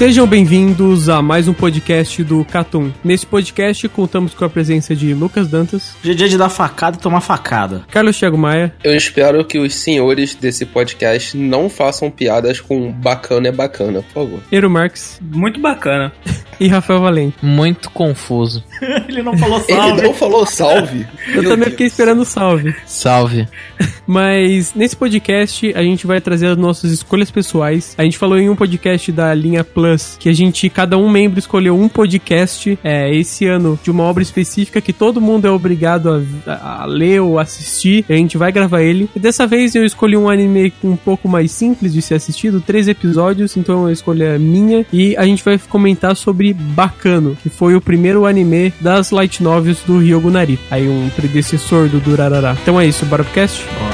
Sejam bem-vindos a mais um podcast do Catum. Nesse podcast contamos com a presença de Lucas Dantas. Hoje é dia de dar facada e tomar facada. Carlos Thiago Maia. Eu espero que os senhores desse podcast não façam piadas com bacana é bacana, por favor. Eero Marx. Muito bacana. E Rafael Valente. Muito confuso. Ele não falou salve. Ele não falou salve. Eu também fiquei esperando salve. Salve. Mas nesse podcast a gente vai trazer as nossas escolhas pessoais. A gente falou em um podcast da linha Plus que a gente, cada um membro escolheu um podcast é, esse ano de uma obra específica que todo mundo é obrigado a, a ler ou assistir. A gente vai gravar ele. E dessa vez eu escolhi um anime um pouco mais simples de ser assistido, três episódios, então a escolha é minha. E a gente vai comentar sobre Bacano, que foi o primeiro anime das light novels do Ryogo Nari. Aí um predecessor do Durarara. Então é isso, bora pro cast? Bora.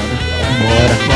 Bora. Bora.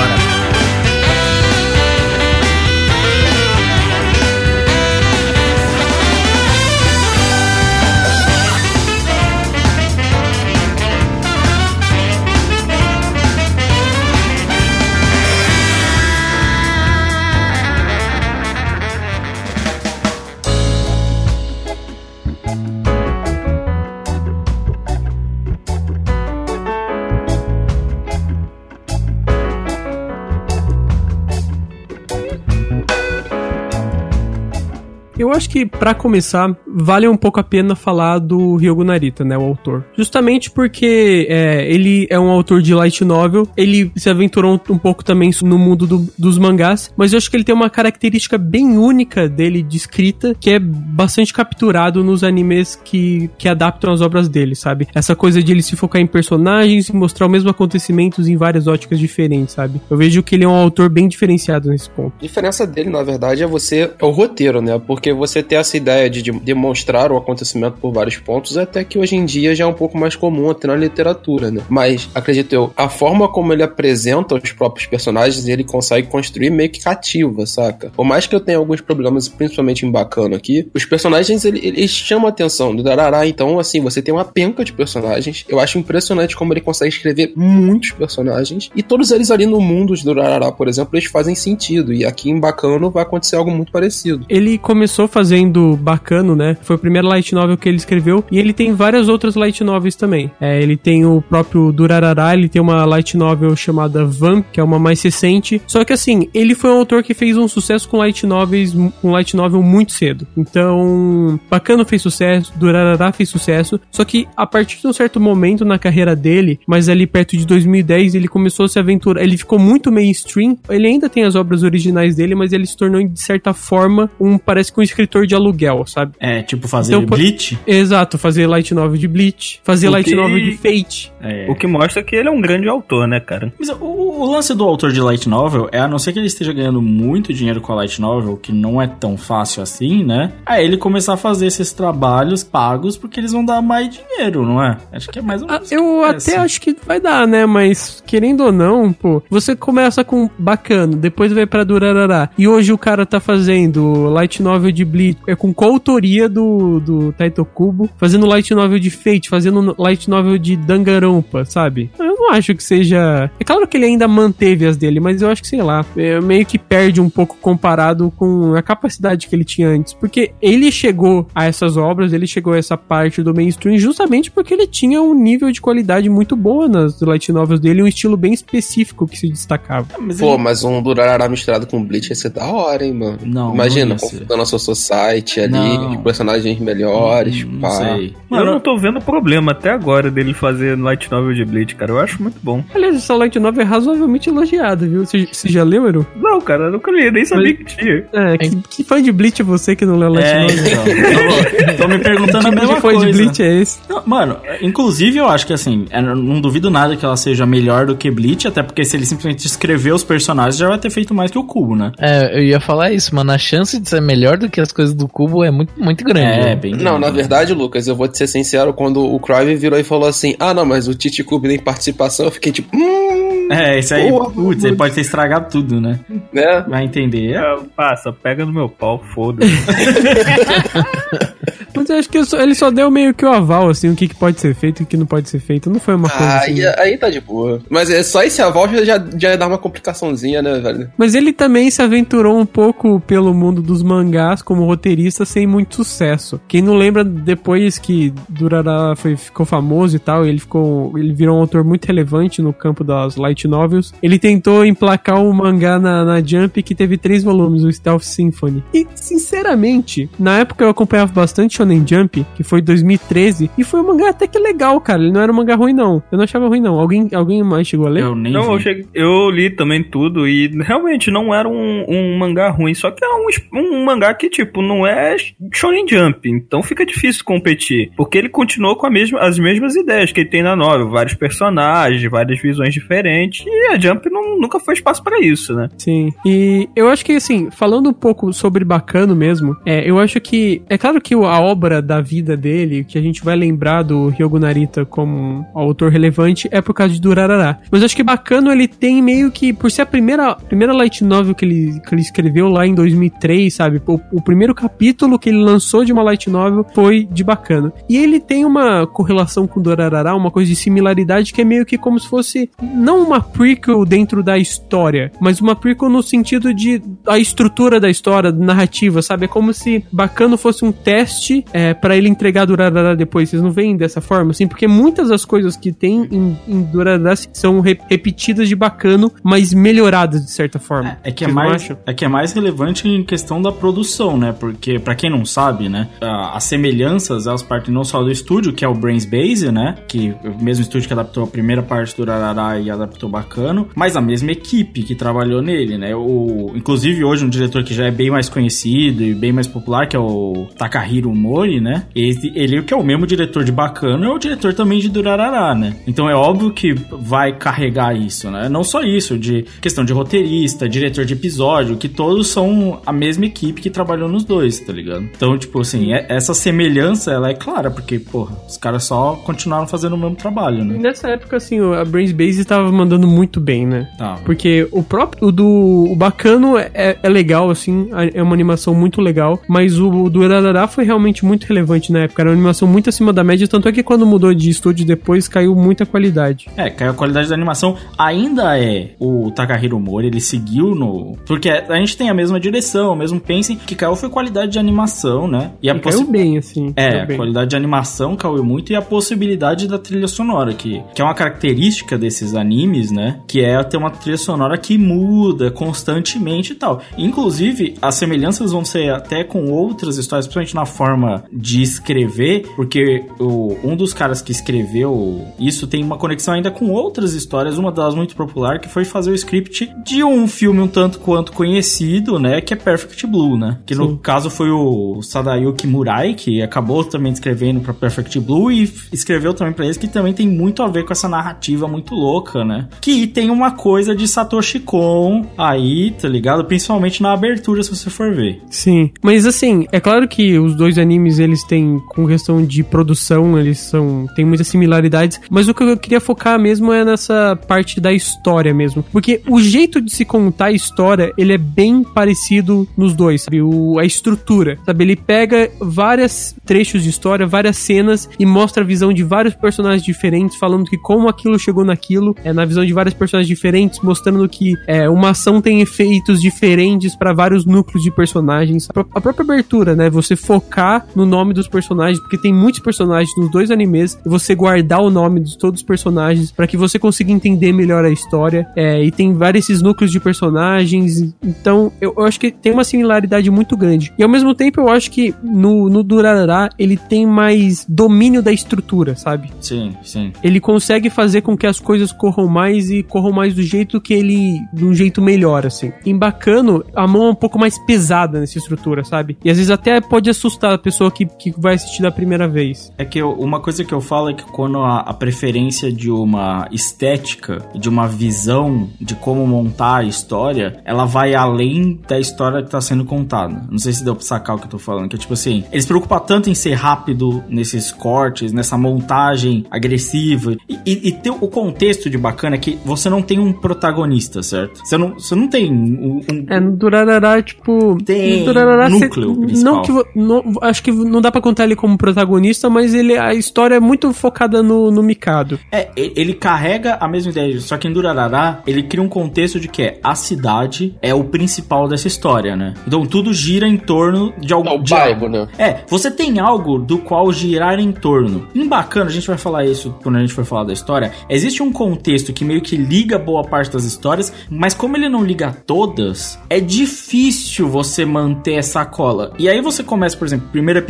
Acho que, para começar, vale um pouco a pena falar do Ryogo Narita, né, o autor. Justamente porque é, ele é um autor de light novel, ele se aventurou um, pouco também no mundo do, dos mangás, mas eu acho que ele tem uma característica bem única dele de escrita, que é bastante capturado nos animes que, que adaptam as obras dele, sabe? Essa coisa de ele se focar em personagens e mostrar os mesmos acontecimentos em várias óticas diferentes, sabe? Eu vejo que ele é um autor bem diferenciado nesse ponto. A diferença dele, na verdade, é você é o roteiro, né? Porque você ter essa ideia de, de demonstrar o acontecimento por vários pontos, até que hoje em dia já é um pouco mais comum até na literatura, né? Mas, acredito eu, a forma como ele apresenta os próprios personagens, ele consegue construir meio que cativa, saca? Por mais que eu tenha alguns problemas, principalmente em Bacana aqui, os personagens, ele, eles chamam a atenção do Darará, então, assim, você tem uma penca de personagens. Eu acho impressionante como ele consegue escrever muitos personagens, e todos eles ali no mundo do Darará, por exemplo, eles fazem sentido, e aqui em Bacano vai acontecer algo muito parecido. Ele começou fazendo Bacano, né? Foi o primeiro light novel que ele escreveu. E ele tem várias outras light novels também. É, ele tem o próprio Durarara, ele tem uma light novel chamada Vamp, que é uma mais recente. Só que assim, ele foi um autor que fez um sucesso com light novels, com light novel muito cedo. Então, Bacano fez sucesso, Durarara fez sucesso. Só que a partir de um certo momento na carreira dele, mas ali perto de 2010, ele começou a se aventurar. Ele ficou muito mainstream. Ele ainda tem as obras originais dele, mas ele se tornou de certa forma um parece que um escritor de aluguel, sabe? É, tipo fazer Então, Bleach. Exato, fazer light novel de Bleach, fazer O light que- novel de Fate. É. O que mostra que ele é um grande autor, né, cara? Mas o, o lance do autor de light novel é, a não ser que ele esteja ganhando muito dinheiro com a light novel, que não é tão fácil assim, né? Aí ele começar a fazer esses trabalhos pagos porque eles vão dar mais dinheiro, não é? Acho que é mais ou Ah, menos. eu é até assim. acho que vai dar, né? Mas querendo ou não, pô, você começa com bacana, depois vai pra Durarará. E hoje o cara tá fazendo light novel de Bleach, é com coautoria do, do Taito Kubo, fazendo light novel de Fate, fazendo light novel de Danganronpa, sabe? Eu não acho que seja. É claro que ele ainda manteve as dele, mas eu acho que, sei lá, é, meio que perde um pouco comparado com a capacidade que ele tinha antes. Porque ele chegou a essas obras, ele chegou a essa parte do mainstream justamente porque ele tinha um nível de qualidade muito boa nas light novels dele, um estilo bem específico que se destacava. Mas Pô, ele- mas um Durarara misturado com Bleach ia ser da hora, hein, mano? Não, Imagina, não confundando a sua society ali, Não. de personagens melhores, Hum, pá. não sei. eu não tô vendo problema até agora dele fazer light novel de Bleach, cara. Eu acho muito bom. Aliás, essa light novel é razoavelmente elogiada, viu? Você, você já leu, Eru? Não, cara, eu nunca li, nem sabia que tinha. É, que, que fã de Bleach é você que não leu light É, novel? então. Tô, tô me perguntando a Que mesma fã coisa. de Bleach é esse? Não, mano, inclusive eu acho que assim, eu não duvido nada que ela seja melhor do que Bleach, até porque se ele simplesmente escrever os personagens, já vai ter feito mais que o Cubo, né? É, eu ia falar isso, mano. A chance de ser melhor do que as coisas do Cubo é muito, muito grande. É, bem Não, na grande. verdade, Lucas, eu vou te ser sincero, quando o Crive virou e falou assim, ah, não, mas o Titi Cube tem participação, eu fiquei tipo, hum, É, isso aí, Boa, putz, ele pode ter estragado tudo, né? né? Vai entender. Ah, passa, pega no meu pau, foda-se. Acho que só- ele só deu meio que o aval, assim, o que, que pode ser feito e o que não pode ser feito. Não foi uma coisa Ah, assim. aí, aí tá de boa. Mas é só esse aval já, já, já dá uma complicaçãozinha, né, velho? Mas ele também se aventurou um pouco pelo mundo dos mangás como roteirista sem muito sucesso. Quem não lembra depois que Durará foi, ficou famoso e tal, ele ficou, ele virou um autor muito relevante no campo das light novels. Ele tentou emplacar um mangá na, na Jump que teve três volumes, o Stealth Symphony. E sinceramente, na época eu acompanhava bastante Shonen Jump, que foi 2013, e foi um mangá até que legal, cara. Ele não era um mangá ruim não. Eu não achava ruim não. Alguém, alguém mais chegou a ler? Eu nem Não, eu, cheguei- eu li também tudo e realmente não era um, um mangá ruim, só que é um, um mangá que, tipo, não é Shonen Jump, então fica difícil competir, porque ele continuou com a mesma, as mesmas ideias que ele tem na novel, vários personagens, várias visões diferentes, e a Jump não- nunca foi espaço pra isso, né? Sim. E eu acho que, assim, falando um pouco sobre Bacano mesmo, é, eu acho que. É claro que o- a obra da vida dele, que a gente vai lembrar do Ryogo Narita como autor relevante, é por causa de Durarará. Mas acho que Bacano ele tem meio que. Por ser a primeira, primeira light novel que ele, que ele escreveu lá em 2003, sabe? O, o primeiro capítulo que ele lançou de uma light novel foi de Bacano. E ele tem uma correlação com Durarará, uma coisa de similaridade que é meio que como se fosse. Não uma prequel dentro da história, mas uma prequel no sentido de a estrutura da história, narrativa, sabe? É como se Bacano fosse um teste é, para ele entregar Durarara depois. Vocês não veem dessa forma, assim? Porque muitas das coisas que tem em, em Durarara são re- repetidas de Bacano, mas melhoradas de certa forma. É que é Vocês não mais, é que é mais relevante em questão da produção, né? Porque, pra quem não sabe, né? As semelhanças, elas partem não só do estúdio, que é o Brains Base, né? Que é o mesmo estúdio que adaptou a primeira parte do Urarará e adaptou Bacano, mas a mesma equipe que trabalhou nele, né? O, inclusive, hoje, um diretor que já é bem mais conhecido e bem mais popular, que é o Takahiro Mori, né? Ele, ele que é o mesmo diretor de Bacano, é o diretor também de Durarará, né? Então é óbvio que vai carregar isso, né? Não só isso, de questão de roteirista, diretor de episódio, que todos são a mesma equipe que trabalhou nos dois, tá ligado? Então, tipo assim, é- essa semelhança, ela é clara, porque, porra, os caras só continuaram fazendo o mesmo trabalho, E né? nessa época, assim, a Brains Base estava mandando muito bem, né? Tá. Porque o próprio o do o Bacano é, é legal, assim, é uma animação muito legal, mas o do Urarará foi realmente muito relevante na época. Era uma animação muito acima da média, tanto é que quando mudou de estúdio depois caiu muita qualidade. É, caiu a qualidade da animação. Ainda é o Takahiro Mori, ele seguiu no. Porque a gente tem a mesma direção, o mesmo pensem. que caiu foi qualidade de animação, né? E a E caiu possi- bem, assim. É, caiu a bem. qualidade de animação caiu muito e a possibilidade da trilha sonora, que, que é uma característica desses animes, né? Que é ter uma trilha sonora que muda constantemente e tal. Inclusive, as semelhanças vão ser até com outras histórias, principalmente na forma de escrever, porque o, um dos caras que escreveu isso tem uma conexão ainda com outras histórias, uma delas muito popular, que foi fazer o script de um filme um tanto quanto conhecido, né? Que é Perfect Blue, né? Que no Sim. caso foi o Sadayuki Murai, que acabou também escrevendo pra Perfect Blue e escreveu também pra eles, que também tem muito a ver com essa narrativa muito louca, né? Que tem uma coisa de Satoshi Kon aí, tá ligado? Principalmente na abertura, se você for ver. Sim, mas assim, é claro que os dois animes animes, eles têm, com questão de produção, eles são. tem muitas similaridades. Mas o que eu queria focar mesmo é nessa parte da história mesmo. Porque o jeito de se contar a história, ele é bem parecido nos dois, sabe? O, a estrutura, sabe? Ele pega vários trechos de história, várias cenas e mostra a visão de vários personagens diferentes, falando que como aquilo chegou naquilo, é na visão de vários personagens diferentes, mostrando que é, uma ação tem efeitos diferentes para vários núcleos de personagens. A, a própria abertura, né? Você focar no nome dos personagens, porque tem muitos personagens nos dois animes, e você guardar o nome de todos os personagens para que você consiga entender melhor a história. É, e tem vários esses núcleos de personagens. Então, eu, eu, acho que tem uma similaridade muito grande. E ao mesmo tempo, eu acho que no, no Durarara ele tem mais domínio da estrutura, sabe? Sim, sim. Ele consegue fazer com que as coisas corram mais e corram mais do jeito que ele. de um jeito melhor, assim. Em Bacano, a mão é um pouco mais pesada nessa estrutura, sabe? E às vezes até pode assustar a pessoa que, que vai assistir da primeira vez. É que eu, uma coisa que eu falo é que quando a, a preferência de uma estética, de uma visão de como montar a história, ela vai além da história que tá sendo contada. Não sei se deu pra sacar o que eu tô falando, que é tipo assim, eles se preocupam tanto em ser rápido nesses cortes, nessa montagem agressiva. E, e, e ter o contexto de bacana é que você não tem um protagonista, certo? Você não, você não tem um. um é, no Durarará, tipo. Tem no Durarará, núcleo cê, principal. Não que, não, acho que não dá pra contar ele como protagonista, mas ele, a história é muito focada no, no Mikado. É, ele carrega a mesma ideia, só que em Durarará, ele cria um contexto de que é a cidade é o principal dessa história, né? Então tudo gira em torno de algum. É o de bairro, algo. né? É, você tem algo do qual girar em torno. Em bacana, a gente vai falar isso quando a gente for falar da história. Existe um contexto que meio que liga boa parte das histórias, mas como ele não liga todas, é difícil você manter essa cola. E aí você começa, por exemplo, primeiro episódio,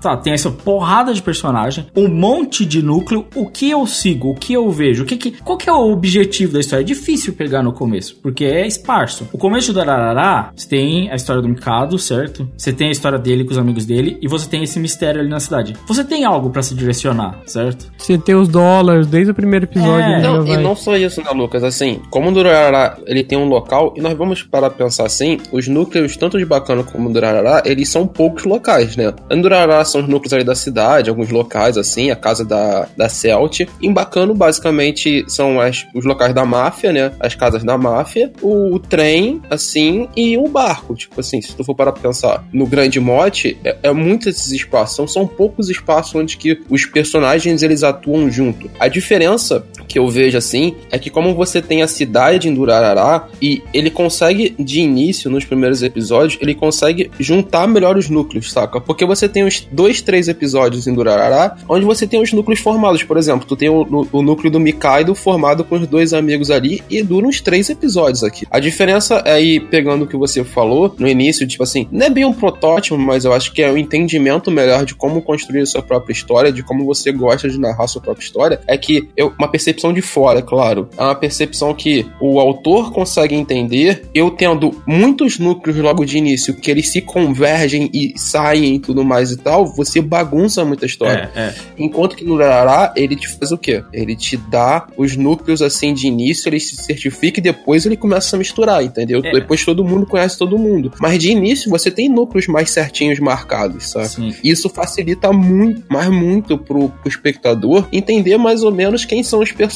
tá, tem essa porrada de personagem, um monte de núcleo, o que eu sigo, o que eu vejo, o que que, qual que é o objetivo da história? É difícil pegar no começo, porque é esparso. O começo do Ararará, você tem a história do Mikado, certo? Você tem a história dele com os amigos dele e você tem esse mistério ali na cidade. Você tem algo pra se direcionar, certo? Você tem os dólares desde o primeiro episódio. É. Não, e não só isso, né, Lucas? Assim, como o Durarará ele tem um local, e nós vamos parar pra pensar assim, os núcleos, tanto de Bacana como o Durarará, eles são poucos locais, né? Em Durarará são os núcleos ali da cidade, alguns locais, assim, a casa da, da Celt. Em Bacano, basicamente, são as, os locais da máfia, né? As casas da máfia, o, o trem, assim, e o barco. Tipo assim, se tu for parar pra pensar no grande mote, é, é muitos esses espaços. São, são poucos espaços onde que os personagens, eles atuam junto. A diferença que eu vejo assim é que como você tem a cidade em Durarará e ele consegue de início nos primeiros episódios ele consegue juntar melhor os núcleos, saca? Porque você tem uns dois, três episódios em Durarará onde você tem os núcleos formados, por exemplo, tu tem o, o núcleo do Mikaido formado com os dois amigos ali e dura uns três episódios aqui. A diferença é aí pegando o que você falou no início, tipo assim, não é bem um protótipo, mas eu acho que é um entendimento melhor de como construir a sua própria história, de como você gosta de narrar a sua própria história, é que eu, uma percepção de fora, é claro. É uma percepção que o autor consegue entender, eu tendo muitos núcleos logo de início, que eles se convergem e saem e tudo mais e tal, você bagunça muita história. É, é. Enquanto que no Rará, ele te faz o quê? Ele te dá os núcleos assim de início, ele se certifica e depois ele começa a misturar, entendeu? É. Depois todo mundo conhece todo mundo. Mas de início você tem núcleos mais certinhos marcados, sabe? Sim. Isso facilita muito, mas muito pro, pro espectador entender mais ou menos quem são os personagens,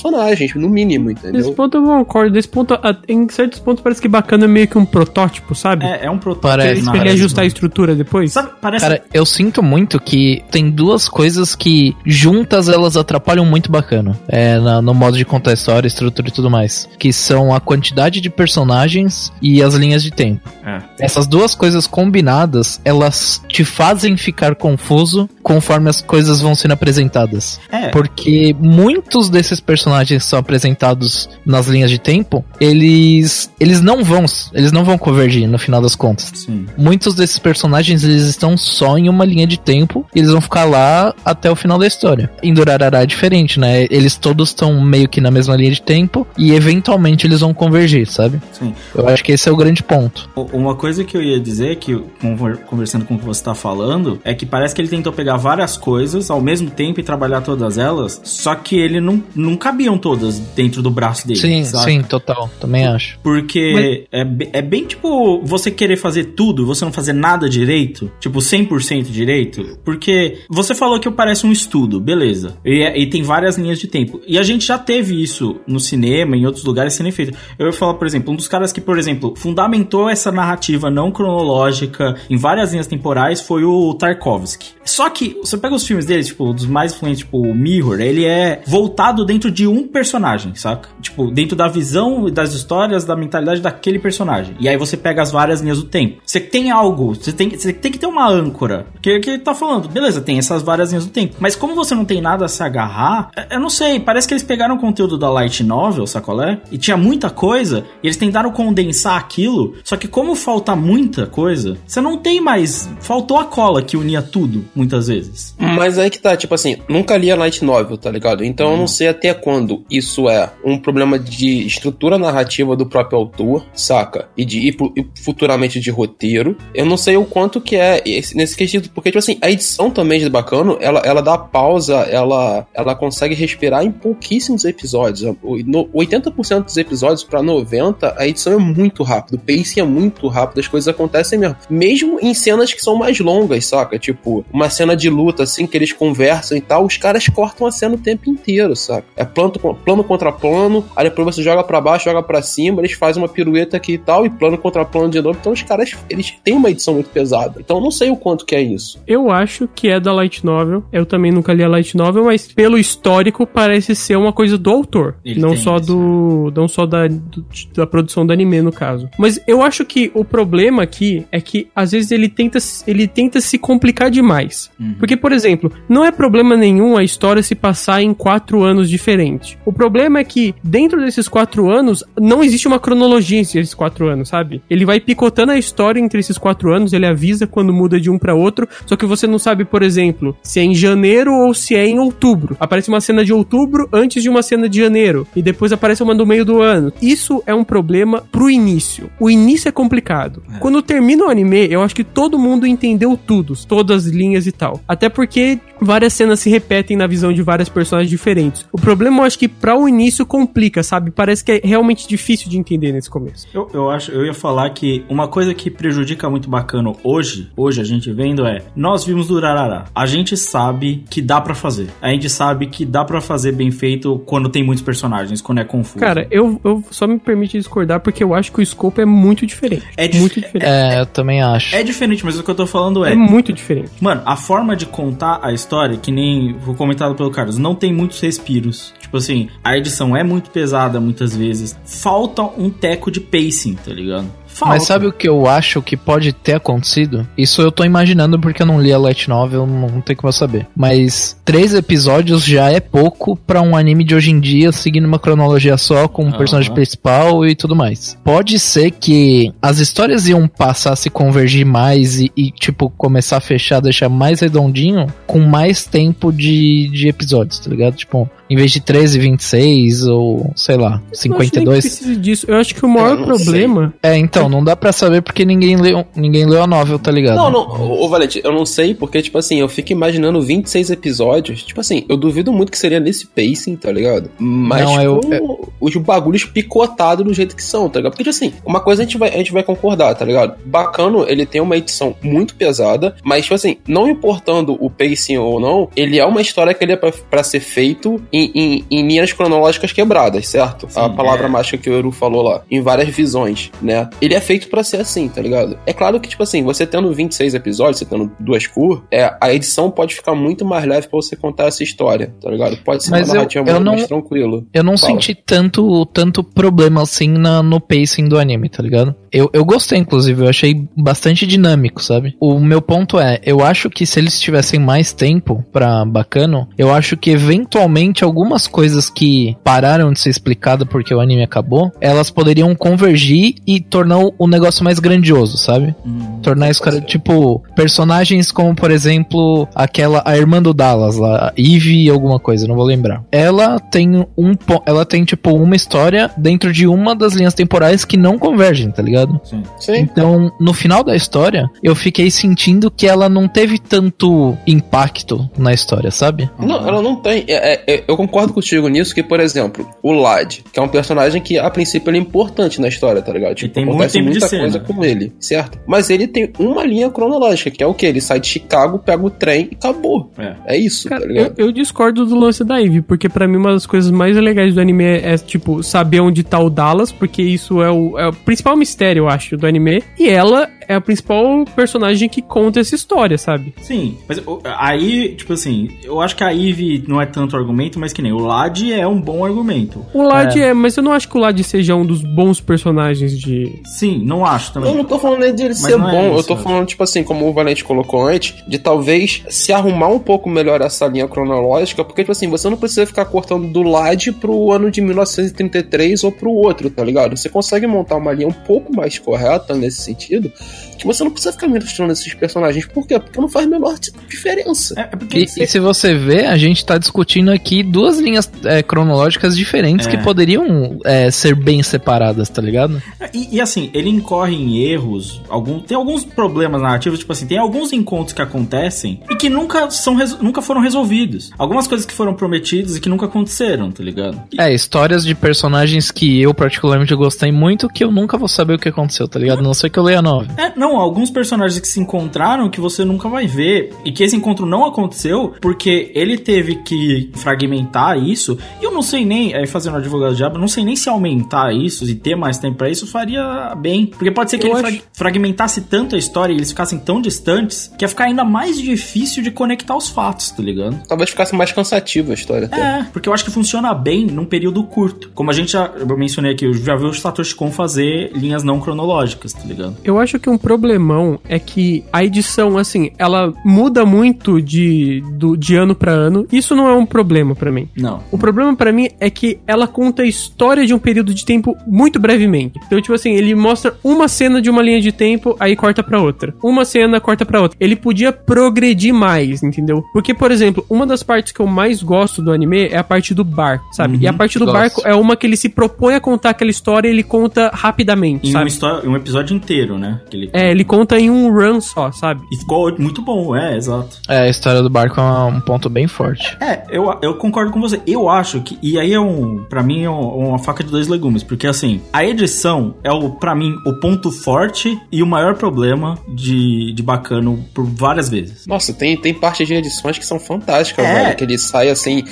no mínimo, Nesse entendeu? ponto eu concordo. Nesse ponto, em certos pontos parece que bacana é meio que um protótipo, sabe? É, é um protótipo. Parece. Pra ele ajustar a estrutura depois. Sabe, parece. Cara, eu sinto muito que tem duas coisas que juntas elas atrapalham muito bacana. É, na- no modo de contar a história, estrutura e tudo mais. Que são a quantidade de personagens e as linhas de tempo. É. Essas duas coisas combinadas, elas te fazem ficar confuso conforme as coisas vão sendo apresentadas. É. Porque muitos desses personagens que são apresentados nas linhas de tempo, eles eles não vão, eles não vão convergir no final das contas. Sim. Muitos desses personagens eles estão só em uma linha de tempo e eles vão ficar lá até o final da história. Em Durarará é diferente, né? Eles todos estão meio que na mesma linha de tempo e eventualmente eles vão convergir, sabe? Sim. Eu acho que esse é o grande ponto. Uma coisa que eu ia dizer, que conver- conversando com o que você tá falando, é que parece que ele tentou pegar várias coisas ao mesmo tempo e trabalhar todas elas, só que ele não, nunca cabiam todas dentro do braço dele. Sim, sabe? sim, total. Também acho. Porque é, be- é bem tipo você querer fazer tudo, você não fazer nada direito, tipo 100% direito, porque você falou que parece um estudo, beleza. E, é- e tem várias linhas de tempo. E a gente já teve isso no cinema, em outros lugares sendo feito. Eu ia falar, por exemplo, um dos caras que, por exemplo, fundamentou essa narrativa não cronológica em várias linhas temporais foi o Tarkovsky. Só que você pega os filmes dele, tipo, dos mais influentes, tipo, o Mirror, ele é voltado dentro de um personagem, saca? Tipo, dentro da visão, das histórias, da mentalidade daquele personagem. E aí você pega as várias linhas do tempo. Você tem algo, você tem, você tem que ter uma âncora. Que que ele tá falando, beleza, tem essas várias linhas do tempo. Mas como você não tem nada a se agarrar, é- eu não sei, parece que eles pegaram o conteúdo da Light Novel, sacolé? E tinha muita coisa, e eles tentaram condensar aquilo, só que como falta muita coisa, você não tem mais. Faltou a cola que unia tudo, muitas vezes. Mas aí que tá, tipo assim, nunca li a Light Novel, tá ligado? Então eu não sei até quando isso é um problema de estrutura narrativa do próprio autor, saca? E de e e futuramente de roteiro. Eu não sei o quanto que é esse- nesse quesito, porque, tipo assim, a edição também de Bacano, ela, ela dá pausa, ela, ela consegue respirar em pouquíssimos episódios. No 80% dos episódios pra 90%, a edição é muito rápida, o pacing é muito rápido, as coisas acontecem mesmo. Mesmo em cenas que são mais longas, saca? Tipo, uma cena de luta, assim, que eles conversam e tal, os caras cortam a cena o tempo inteiro, saca? É plano, plano contra plano, aí depois você joga pra baixo, joga pra cima, eles fazem uma pirueta aqui e tal, e plano contra plano de novo. Então os caras, eles têm uma edição muito pesada. Então eu não sei o quanto que é isso. Eu acho que é da Light Novel. Eu também nunca li a Light Novel, mas pelo histórico parece ser uma coisa do autor. Ele não só isso. do. Não só da, do- da produção do anime, no caso. Mas eu acho que o problema aqui é que às vezes ele tenta, ele tenta se complicar demais. Porque, por exemplo, não é problema nenhum a história se passar em quatro anos diferentes. O problema é que dentro desses quatro anos não existe uma cronologia entre esses quatro anos, sabe? Ele vai picotando a história entre esses quatro anos, ele avisa quando muda de um pra outro, só que você não sabe, por exemplo, se é em janeiro ou se é em outubro. Aparece uma cena de outubro antes de uma cena de janeiro, e depois aparece uma no meio do ano. Isso é um problema pro início. O início é complicado. Quando termina o anime, eu acho que todo mundo entendeu tudo, todas as linhas e tal. Até porque várias cenas se repetem na visão de várias personagens diferentes. O problema, eu acho que pra o início complica, sabe? Parece que é realmente difícil de entender nesse começo. Eu, eu acho, eu ia falar que uma coisa que prejudica muito bacana hoje, hoje a gente vendo é, nós vimos do Urarará. A gente sabe que dá pra fazer. A gente sabe que dá pra fazer bem feito quando tem muitos personagens, quando é confuso. Cara, eu, eu só me permite discordar porque eu acho que o escopo é muito diferente. É dif- muito diferente. É, eu também acho. é diferente, mas o que eu tô falando É, é, muito diferente. Mano, a forma de contar a história, que nem foi comentado pelo Carlos, não tem muitos respiros. Tipo assim, a edição é muito pesada muitas vezes. Falta um teco de pacing, tá ligado? Falta. Mas sabe o que eu acho que pode ter acontecido? Isso eu tô imaginando porque eu não li a Light Novel, não tem como eu saber. Mas três episódios já é pouco pra um anime de hoje em dia, seguindo uma cronologia só, com o Aham. personagem principal e tudo mais. Pode ser que as histórias iam passar a se convergir mais e, e, tipo, começar a fechar, deixar mais redondinho, com mais tempo de, de episódios, tá ligado? Tipo, em vez de 13, 26 ou, sei lá, Eu acho nem que 52. precisa disso. Eu acho que o maior problema. É, então, não dá pra saber porque ninguém leu, ninguém leu a novel, tá ligado? Não, não, ô, ô Valente, eu não sei porque, tipo assim, eu fico imaginando 26 episódios. Tipo assim, eu duvido muito que seria nesse pacing, tá ligado? Mas Não, eu- com os bagulhos picotados do jeito que são, tá ligado? Porque, tipo assim, uma coisa a gente vai, a gente vai concordar, tá ligado? Bacano, ele tem uma edição muito pesada, mas, tipo assim, não importando o pacing ou não, ele é uma história que ele é pra, pra ser feito em, em, em linhas cronológicas quebradas, certo? a Sim, palavra é. mágica que o Eru falou lá, em várias visões, né? Ele é feito pra ser assim, tá ligado? É claro que, tipo assim, você tendo 26 episódios, você tendo duas cur, é, a edição pode ficar muito mais leve pra você contar essa história, tá ligado? Pode ser Mas uma eu- narrativa eu muito não- mais tranquila. Eu não Fala. senti tanto, tanto problema assim na, no pacing do anime, tá ligado? Eu, eu gostei, inclusive, eu achei bastante dinâmico, sabe? O meu ponto é, eu acho que se eles tivessem mais tempo pra bacano, eu acho que eventualmente algumas coisas que pararam de ser explicadas porque o anime acabou, elas poderiam convergir e tornar o, negócio mais grandioso, sabe? Hum. Tornar isso, cara, tipo, personagens como, por exemplo, aquela, a irmã do Dallas lá, Eve alguma coisa, não vou lembrar. Ela tem um, ela tem, tipo, uma história dentro de uma das linhas temporais que não convergem, tá ligado? Sim. Sim. Então, no final da história, eu fiquei sentindo que ela não teve tanto impacto na história, sabe? Não, ela não tem. é- é- é- eu concordo contigo nisso, que, por exemplo, o Lad, que é um personagem que, a princípio, ele é importante na história, tá ligado? Tipo, tem muito acontece muita cena. coisa com ele, certo? Mas ele tem uma linha cronológica, que é o quê? Ele sai de Chicago, pega o trem e acabou. É. É isso, Cara, tá eu, ligado? eu discordo do lance da Eve, porque pra mim uma das coisas mais legais do anime é, é, tipo, saber onde tá o Dallas, porque isso é o, é o principal mistério, eu acho, do anime. E ela é a principal personagem que conta essa história, sabe? Sim, mas aí, tipo assim, eu acho que a Eve não é tanto argumento, mas que nem o Lad é um bom argumento. O Lad é. mas eu não acho que o Lad seja um dos bons personagens de. Sim, não acho também. Eu não tô falando nem dele ser não é bom, eu isso, tô eu falando, tipo assim, como o Valente colocou antes, de talvez se arrumar um pouco melhor essa linha cronológica, porque, tipo assim, você não precisa ficar cortando do LAD pro ano de 1933 ou pro outro, tá ligado? Você consegue montar uma linha um pouco mais correta nesse sentido, que você não precisa ficar misturando esses personagens. Por quê? Porque não faz a menor diferença. É, é porque E, e se você ver, a gente tá discutindo aqui duas linhas é, cronológicas diferentes É. que poderiam é, ser bem separadas, tá ligado? E, e, assim, ele incorre em erros, algum, tem alguns problemas narrativos, tipo assim, tem alguns encontros que acontecem e que nunca, são, nunca foram resolvidos. Algumas coisas que foram prometidas e que nunca aconteceram, tá ligado? É, histórias de personagens que eu particularmente gostei muito que eu nunca vou saber o que aconteceu, tá ligado? A Não sei que eu leia a nova. É, não, alguns personagens que se encontraram que você nunca vai ver. E que esse encontro não aconteceu porque ele teve que fragmentar isso. E eu não sei nem, aí fazendo advogado do diabo, não sei nem se aumentar isso e ter mais tempo pra isso faria bem. Porque pode ser que Eu ele acho- fra- fragmentasse tanto a história e eles ficassem tão distantes que ia ficar ainda mais difícil de conectar os fatos, tá ligado? Talvez ficasse mais cansativa a história até. É, porque eu acho que funciona bem num período curto. Como a gente já eu mencionei aqui, eu já vi o Satoshi Kon fazer linhas não cronológicas, tá ligado? Eu acho que um problemão é que a edição, assim, ela muda muito de, do, de ano pra ano. Isso não é um problema pra mim. Não. O problema pra mim é que ela conta a história de um período de tempo muito brevemente. Então, tipo assim, ele mostra uma cena de uma linha de tempo, aí corta pra outra. Uma cena, corta pra outra. Ele podia progredir mais, entendeu? Porque, por exemplo, uma das partes que eu mais gosto do anime é a parte do barco, sabe? e a parte do gosto. barco é uma que ele se propõe a contar aquela história e ele conta rapidamente, Em um, sabe? histó- um episódio inteiro, né? Que ele... É, ele conta em um run só, sabe? E ficou muito bom, é, exato. É, a história do barco é um ponto bem forte. É, eu, eu concordo com você. Eu acho que. E aí é um. Pra mim é um- uma faca de dois legumes. Porque assim, a edição é o, pra mim, o ponto forte e o maior problema de, de bacano por várias vezes. Nossa, tem, tem partes de edições que são fantásticas, É. velho. Que ele sai assim.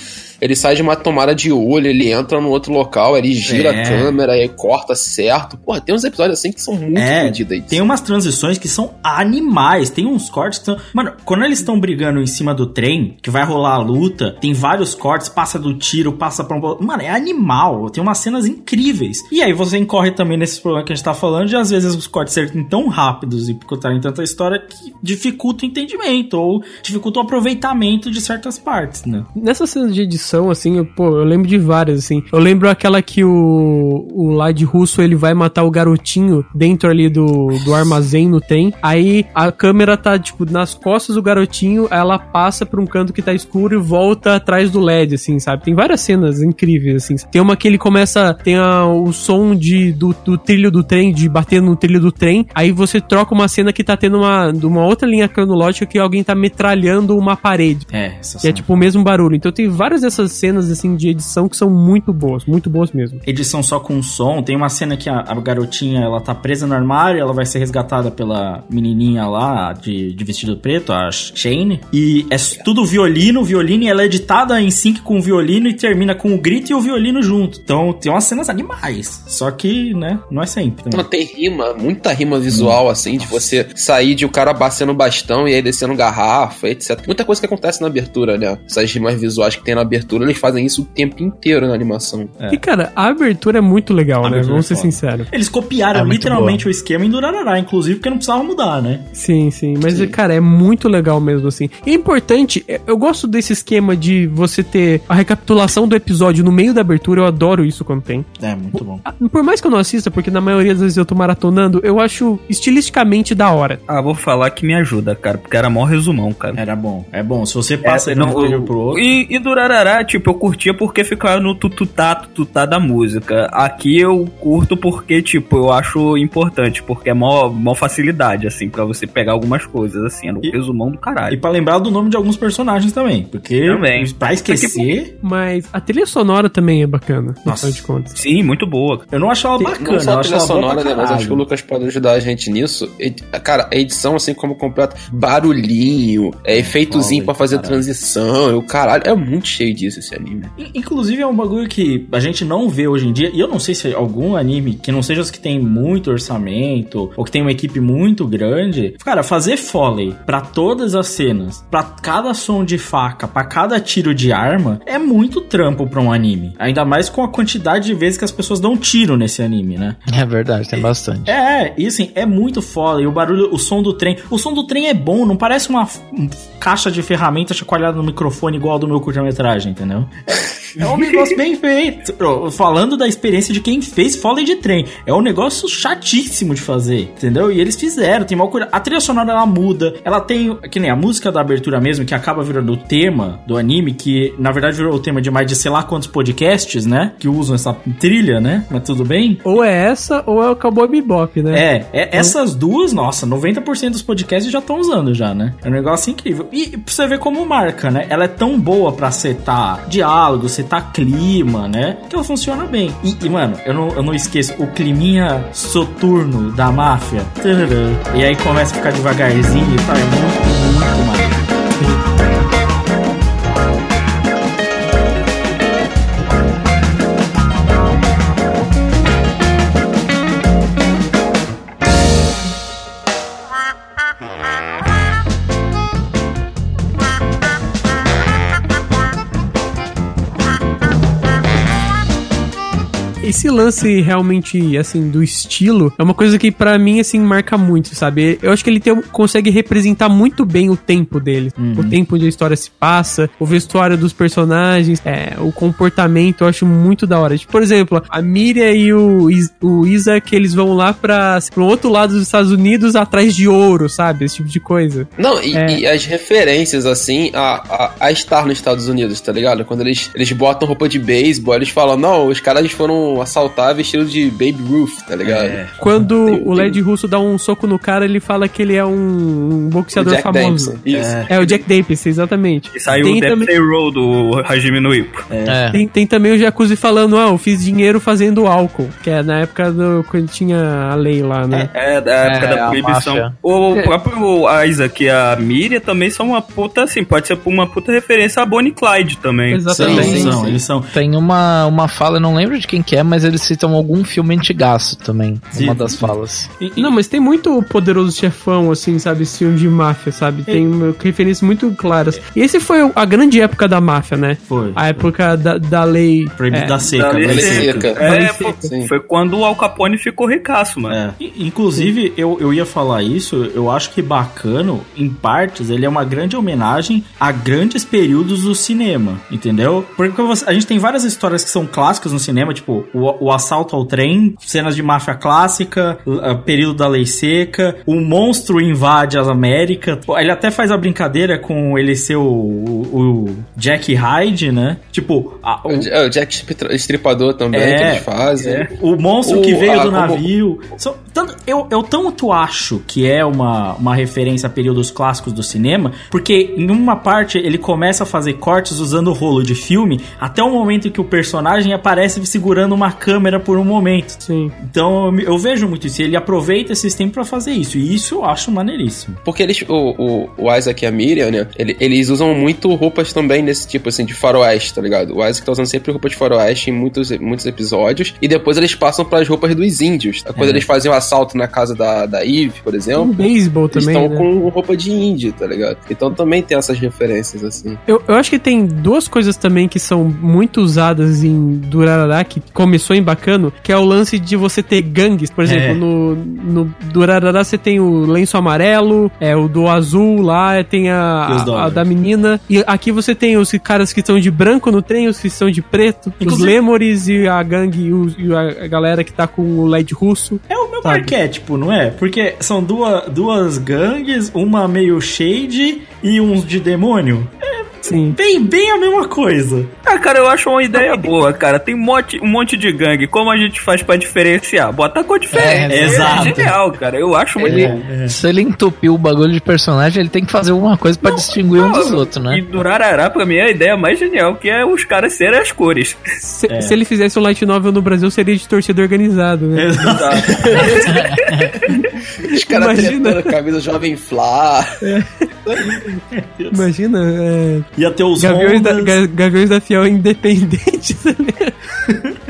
Ele sai de uma tomada de olho, ele entra no outro local, ele gira É. a câmera e corta certo. Porra, tem uns episódios assim que são muito É, fodidos. tem umas transições que são animais. Tem uns cortes que são. Mano, quando eles estão brigando em cima do trem, que vai rolar a luta, tem vários cortes, passa do tiro, passa pra um. Mano, é animal. Tem umas cenas incríveis. E aí você incorre também nesses problemas que a gente tá falando, de às vezes os cortes serem tão rápidos e contarem tanta história que dificulta o entendimento ou dificulta o aproveitamento de certas partes, né? Nessa cena de edição, assim, eu, pô, eu lembro de várias, assim. Eu lembro aquela que o, o Lad Russo, ele vai matar o garotinho dentro ali do, do armazém no trem. Aí a câmera tá, tipo, nas costas do garotinho, ela passa pra um canto que tá escuro e volta atrás do LED, assim, sabe? Tem várias cenas incríveis, assim. Tem uma que ele começa, tem a- o som de, do, do trilho do trem, de bater no trilho do trem. Aí você troca uma cena que tá tendo uma, de uma outra linha cronológica que alguém tá metralhando uma parede. É, essa Que é tipo o mesmo barulho. Então tem várias dessas cenas assim de edição que são muito boas, muito boas mesmo. edição só com som. Tem uma cena que a, a garotinha ela tá presa no armário, ela vai ser resgatada pela menininha lá de, de vestido preto, a Shane. E é tudo violino, violino, e ela é editada em sync com o violino e termina com o grito e o violino junto. Então tem umas cenas animais. Só que, né, não é sempre. Não, Também. tem rima, muita rima visual, assim, de você sair de o cara batendo bastão e aí descendo garrafa, etc. Muita coisa que acontece na abertura, né? Essas rimas visuais que tem na abertura, eles fazem isso o tempo inteiro na animação. E cara, a abertura é muito legal, A né? abertura Vamos é ser sinceros. Eles copiaram É literalmente o esquema em Durarará, inclusive, porque não precisava mudar, né? Sim, sim. Mas, cara, é muito legal mesmo, assim. E é importante, é- eu gosto desse esquema de você ter a recapitulação do episódio no meio da abertura. Eu adoro isso quando tem. É, muito bom. Ah, Por mais que eu não assista, porque na maioria das vezes eu tô maratonando, eu acho estilisticamente da hora. Ah, vou falar que me ajuda, cara, porque era mó resumão, cara. Era bom. É bom. Se você passa É, de um não, período o- pro outro. E, e Durarará Tipo, eu curtia porque ficava no tututá, tututá da música. Aqui eu curto porque, tipo, eu acho importante, porque é mó, mó facilidade, assim, pra você pegar algumas coisas, assim, é no E- resumão do caralho. E pra lembrar do nome de alguns personagens também. Porque Também. pra esquecer, Mas a trilha sonora também é bacana, no Nossa. final de contas. Sim, muito boa. eu não Tem- bacana. não só a trilha sonora, né? Mas acho que o. Lucas pode ajudar a gente nisso. Cara, a edição, assim como completa, barulhinho, é, efeitozinho pra fazer caralho. transição, e o caralho. É muito cheio disso esse anime. In- Inclusive é um bagulho que a gente não vê hoje em dia, e eu não sei se algum anime que não seja os que tem muito orçamento ou que tem uma equipe muito grande, cara, fazer foley pra todas as cenas, pra cada som de faca, pra cada tiro de arma, é muito trampo pra um anime. Ainda mais com a quantidade de vezes que as pessoas dão tiro nesse anime, né? É verdade, tem bastante. É, e assim, é muito. E o barulho, o som do trem. O som do trem é bom, não parece uma um caixa de ferramentas chacoalhada no microfone igual ao do meu curta-metragem, entendeu? É, um negócio bem feito. Falando da experiência de quem fez Foley de trem. É um negócio chatíssimo de fazer, entendeu? E eles fizeram, tem mal cuidado. A trilha sonora ela muda. Ela tem, que nem a música da abertura mesmo, que acaba virando o tema do anime, que na verdade virou o tema de mais de sei lá quantos podcasts, né? Que usam essa trilha, né? Mas tudo bem? Ou é essa, ou é o Cowboy Bebop, né? É, é, essas duas, nossa, 90% dos podcasts já estão usando já, né? É um negócio incrível. E pra você ver como marca, né? Ela é tão boa pra setar diálogo, setar clima, né? Que ela funciona bem. E, e, mano, eu não, eu não esqueço o climinha soturno da máfia. E aí começa a ficar devagarzinho e tal. É muito, muito. Esse lance realmente, assim, do estilo, é uma coisa que pra mim, assim, marca muito, sabe? Eu acho que ele tem, consegue representar muito bem o tempo dele. O tempo onde a história se passa, o vestuário dos personagens, é, o comportamento, eu acho muito da hora. Tipo, por exemplo, a Miriam e o, o Isaac, eles vão lá pra, pro outro lado dos Estados Unidos atrás de ouro, sabe? Esse tipo de coisa. Não, e, É. e as referências, assim, a, a, a estar nos Estados Unidos, tá ligado? Quando eles, eles botam roupa de beisebol, eles falam, não, os caras foram assaltar vestido de Baby Ruth, tá ligado? É. Quando Tem- o Led Russo dá um soco no cara, ele fala que ele é um, um O boxeador Jack famoso. Isso. É o Jack Dempsey, exatamente. E saiu Tem o também- Death Row do Hajime no Ippo. É. Tem, tem também o Jacuzzi falando, ah, eu fiz dinheiro fazendo álcool, que é na época do, quando tinha a lei lá, né? É, da época É, da proibição. máfia. O próprio Isaac e a Miriam também são uma puta, assim, pode ser uma puta referência a Bonnie Clyde também. Exatamente. Sim, são, sim. eles são. Tem uma, uma fala, eu não lembro de quem que é, mas eles citam algum filme antigaço também. Sim. Uma das falas. E- e- Não, mas tem muito poderoso chefão, assim, sabe? Esse filme de máfia, sabe? Tem uma- referências muito claras. E esse foi a grande época da máfia, né? Foi. A época da, da lei. Proibido é, da seca. Da da lei lei seca. seca. É, Bonnie foi, quando o Al Capone ficou ricaço, mano. É. I- Inclusive, eu, eu ia falar isso, eu acho que Bacano, em partes, ele é uma grande homenagem a grandes períodos do cinema, entendeu? Porque você- a gente tem várias histórias que são clássicas no cinema, tipo o, o assalto ao trem, cenas de máfia clássica, l- a período da lei seca, o monstro invade as Américas. Ele até faz a brincadeira com ele ser o, o- o Jack Hyde, né? Tipo, a- o, É, o Jack Strip- Estripador também, É, que eles fazem. é. O monstro que veio a- do navio. São- tanto, eu, eu tanto acho que é uma, uma referência a períodos clássicos do cinema, porque em uma parte ele começa a fazer cortes usando rolo de filme, até o momento em que o personagem aparece segurando uma câmera por um momento. Sim. Então eu, vejo muito isso. Ele aproveita esses tempos pra fazer isso. E isso eu acho maneiríssimo. Porque eles, o, o, o Isaac e a Miriam, né? ele- eles usam muito roupas também desse tipo, assim, de faroeste, tá ligado? O Isaac tá usando sempre roupa de faroeste em muitos, muitos episódios. E depois eles passam pras roupas dos índios. Quando É. eles fazem o assalto na casa da, da Eve, por exemplo. beisebol Eles também, estão né? com roupa de índio, tá ligado? Então também tem essas referências, assim. Eu, eu acho que tem duas coisas também que são muito usadas em Durarará, que começou em Bacano, que é o lance de você ter gangues. Por exemplo, É. no, no Durarará você tem o lenço amarelo, é o do azul lá, tem E os a, a, dólares. da menina. E aqui você tem os caras que estão de branco no trem, os que estão de preto, os Inclusive- Lemures e a gangue e, os- e a, a galera que tá com o LED russo. É o meu Sabe. arquétipo, não é? Porque são duas, duas gangues, uma meio shade e uns de demônio. É Sim. Bem, bem a mesma coisa. Ah, cara, eu acho uma ideia boa, cara. Tem um monte, um monte de gangue. Como a gente faz pra diferenciar? Bota a cor diferente. É, exato. É genial, cara. Eu acho uma Ele, ideia. Se ele entupir o bagulho de personagem, ele tem que fazer alguma coisa pra distinguir um dos outros, E né? Durarará, pra mim, é a ideia mais genial, que é os caras serem as cores. Se, se ele fizesse um light novel no Brasil, seria de torcida organizado, né? Exato. Os caras Imagina. tretando camisa Jovem Flá. Imagina, é, Ia ter os Gaviões, da, Hondas. Gaviões da Fiel independentes.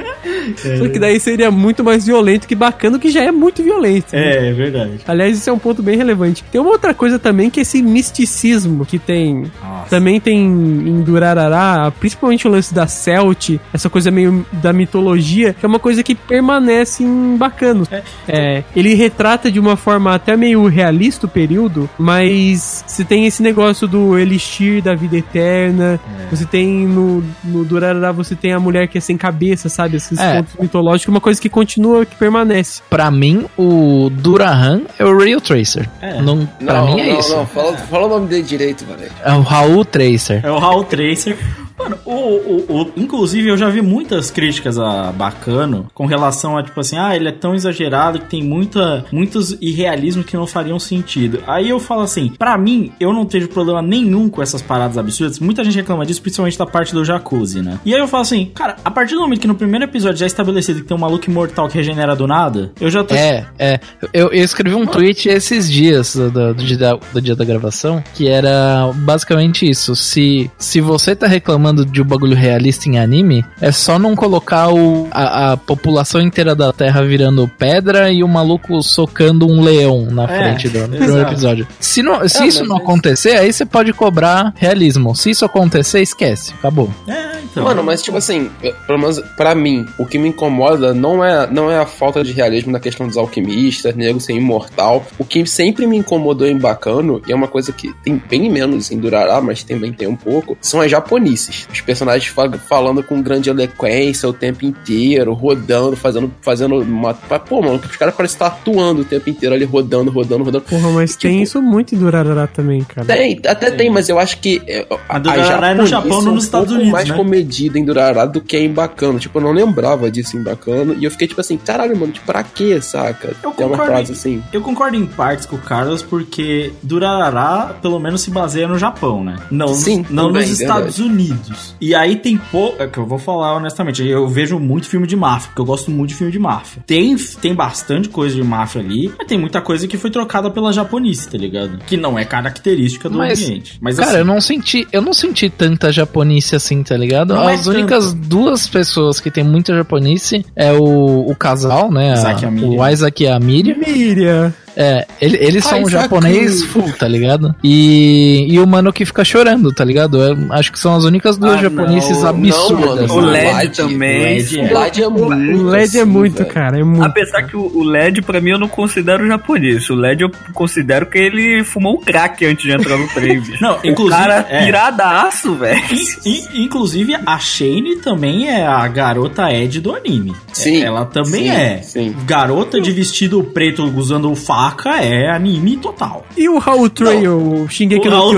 né? Só que daí seria muito mais violento que bacana, que já é muito violento. né? É, é verdade. Aliás, isso é um ponto bem relevante. Tem uma outra coisa também que é esse misticismo que tem. Nossa. Também tem em Durarará, principalmente o lance da Celt, essa coisa meio da mitologia, que é uma coisa que permanece em bacano. É, ele retrata de uma forma até meio realista o período, mas você tem esse negócio do elixir da vida eterna, você tem no, no Durarará, você tem a mulher que é sem cabeça, sabe? Esses É. pontos mitológicos, uma coisa que continua, que permanece. Pra mim, o Durahan é o Real Tracer. É. Não, pra não, mim é não, isso. não. Fala, fala o nome dele direito, velho. É o Raul Tracer. É o Raul Tracer. Mano, o, o, o- inclusive eu já vi muitas críticas a Bacano com relação a, tipo assim, ah, ele é tão exagerado que tem muita, muitos irrealismos que não fariam sentido. Aí eu falo assim, pra mim, eu não tenho problema nenhum com essas paradas absurdas. Muita gente reclama disso, principalmente da parte do jacuzzi, né? E aí eu falo assim, cara, a partir do momento que no primeiro episódio já é estabelecido que tem um maluco imortal que regenera do nada, eu já tô. É, é. Eu, eu escrevi um tweet esses dias do, do- do dia, da, do dia da gravação que era basicamente isso. Se, se você tá reclamando de um bagulho realista em anime, é só não colocar o, a, a população inteira da Terra virando pedra e o maluco socando um leão na É, frente do exato. episódio. Se, não, se É, isso não acontecer, aí você pode cobrar realismo. Se isso acontecer, esquece. Acabou. É, então. Mano, mas tipo assim, pelo menos pra mim, o que me incomoda não é, não é a falta de realismo na questão dos alquimistas, nego ser imortal. O que sempre me incomodou em Bacano, e é uma coisa que tem bem menos em Durará, mas também tem um pouco, são as japonices. Os personagens fa- falando com grande eloquência o tempo inteiro, rodando, fazendo, fazendo uma. Pô, mano, os caras parecem estar atuando o tempo inteiro ali, rodando, rodando, rodando. Porra, mas tem Tipo- isso muito em Durarará também, cara. Tem, até tem, mas eu acho que é, A Durarara é no Japão, não nos um Estados Unidos, mais né? comedida em Durarara do que em Bacano. Tipo, eu não lembrava disso em Bacano. E eu fiquei tipo assim, caralho, mano, tipo, pra quê, saca? Eu Tem uma concordo. frase assim. Eu concordo em partes com o Carlos, porque Durarará, pelo menos, se baseia no Japão, né? Não, Sim, não também, nos Estados Unidos. E aí tem pouco. É que eu vou falar honestamente, eu vejo muito filme de máfia, porque eu gosto muito de filme de máfia. Tem, tem bastante coisa de máfia ali, mas tem muita coisa que foi trocada pela japonice, tá ligado? Que não é característica do Mas, ambiente. Mas Cara, assim, eu não senti, eu não senti tanta japonice assim, tá ligado? Não é As únicas duas pessoas que tem muita japonice é o, o casal, né? Isaac e a Miriam. o Isaac e a Miriam. Miriam. É, ele- eles são um japonês full, tá ligado? E, e o mano que fica chorando, tá ligado? Eu acho que são as únicas duas Ah, japonices não, absurdas. não, O né? LED Led, também. LED, O LED é muito. O LED é assim, muito, cara. É muito. Apesar que o o LED, pra mim, eu não considero japonês. O LED eu considero que ele fumou um crack antes de entrar no trem. Não, o inclusive, cara é. piradaço, velho. In- inclusive, a Shane também é a garota Ed do anime. Sim, Ela também sim, é. sim. Garota de vestido preto usando faca é anime total. E o Raul Trail, o Shingeki o no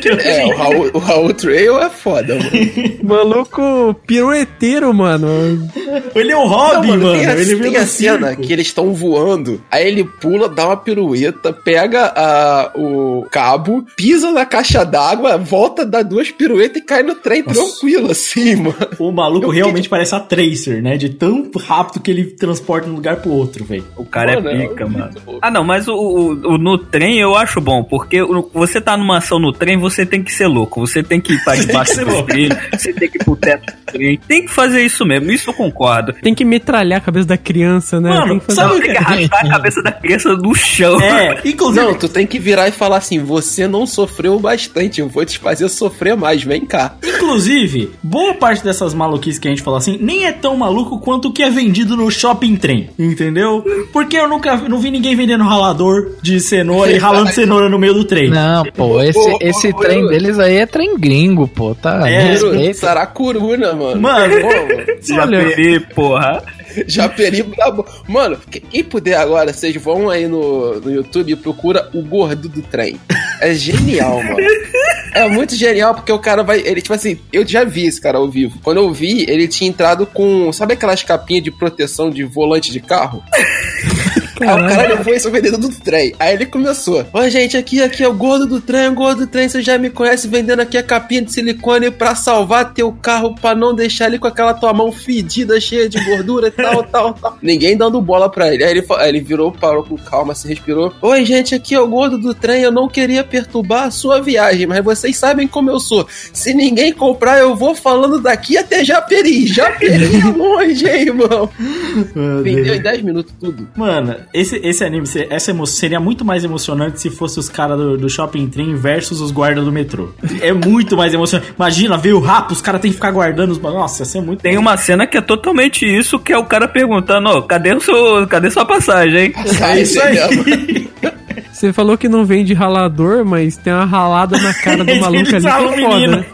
Kyojin? É, o Raul, o Raul Trail é foda, mano. Maluco pirueteiro, mano. Ele é o Não, Robin, mano. Tem a, ele tem a cena circo. que eles estão voando, aí ele pula, dá uma pirueta, pega a, o cabo, pisa na caixa d'água, volta, dá duas piruetas e cai no trem tranquilo, assim, mano. O maluco Eu realmente parece a Tracer, né? De tão rápido que ele transporta de um lugar pro outro, velho. O cara Mano, é é pica, mano. Ah, não, mas o, o- o- no trem eu acho bom, porque você tá numa ação no trem, você tem que ser louco. Você tem que Tem que debaixo do trem, você tem que ir pro teto do trem. Tem que fazer isso mesmo, isso eu concordo. Tem que metralhar a cabeça da criança, né? Mano, tem que fazer... sabe Tem que arrastar a cabeça da criança no chão. É, inclusive. Não, tu tem que virar e falar assim: você não sofreu bastante, eu vou te fazer sofrer mais, vem cá. Inclusive, boa parte dessas maluquices que a gente fala assim, nem é tão maluco quanto o que é vendido no shopping trem, entendeu? Porque eu nunca não vi ninguém vendendo ralador de cenoura e ralando cenoura no meio do trem. Não, pô, esse, esse trem deles aí é trem gringo, pô, tá? É. Saracuruna, mano. Mano. Pô, mano. Porra. Japeri brabo. Mano, quem puder agora, vocês vão aí no, no YouTube e procura o gordo do trem. É genial, mano. É muito genial porque o cara vai. Ele, tipo assim, eu já vi esse cara ao vivo. Quando eu vi, ele tinha entrado com. Sabe aquelas capinhas de proteção de volante de carro? Aí o cara levou isso vendendo do trem. Aí ele começou. Ô, gente, aqui, aqui é o gordo do trem, o gordo do trem, você já me conhece vendendo aqui a capinha de silicone pra salvar teu carro, pra não deixar ele com aquela tua mão fedida, cheia de gordura e tal, tal, tal. Ninguém dando bola pra ele. Aí ele, aí ele virou, parou com calma, se respirou. Oi, gente, aqui é o gordo do trem, eu não queria perturbar a sua viagem, mas vocês sabem como eu sou. Se ninguém comprar, eu vou falando daqui até Japeri. Japeri é longe, hein, irmão. Vendeu em 10 minutos tudo. Mano, esse, esse anime, essa seria muito mais emocionante se fosse os caras do, do Shopping Train versus os guardas do metrô. É muito mais emocionante. Imagina, ver o rapo, os caras têm que ficar guardando os. Nossa, ia ser muito. Tem uma cena que é totalmente isso, que é o cara perguntando: oh, cadê, o seu, cadê sua passagem, hein? É isso aí. Você falou que não vende ralador, mas tem uma ralada na cara do maluco ali que é foda. Né?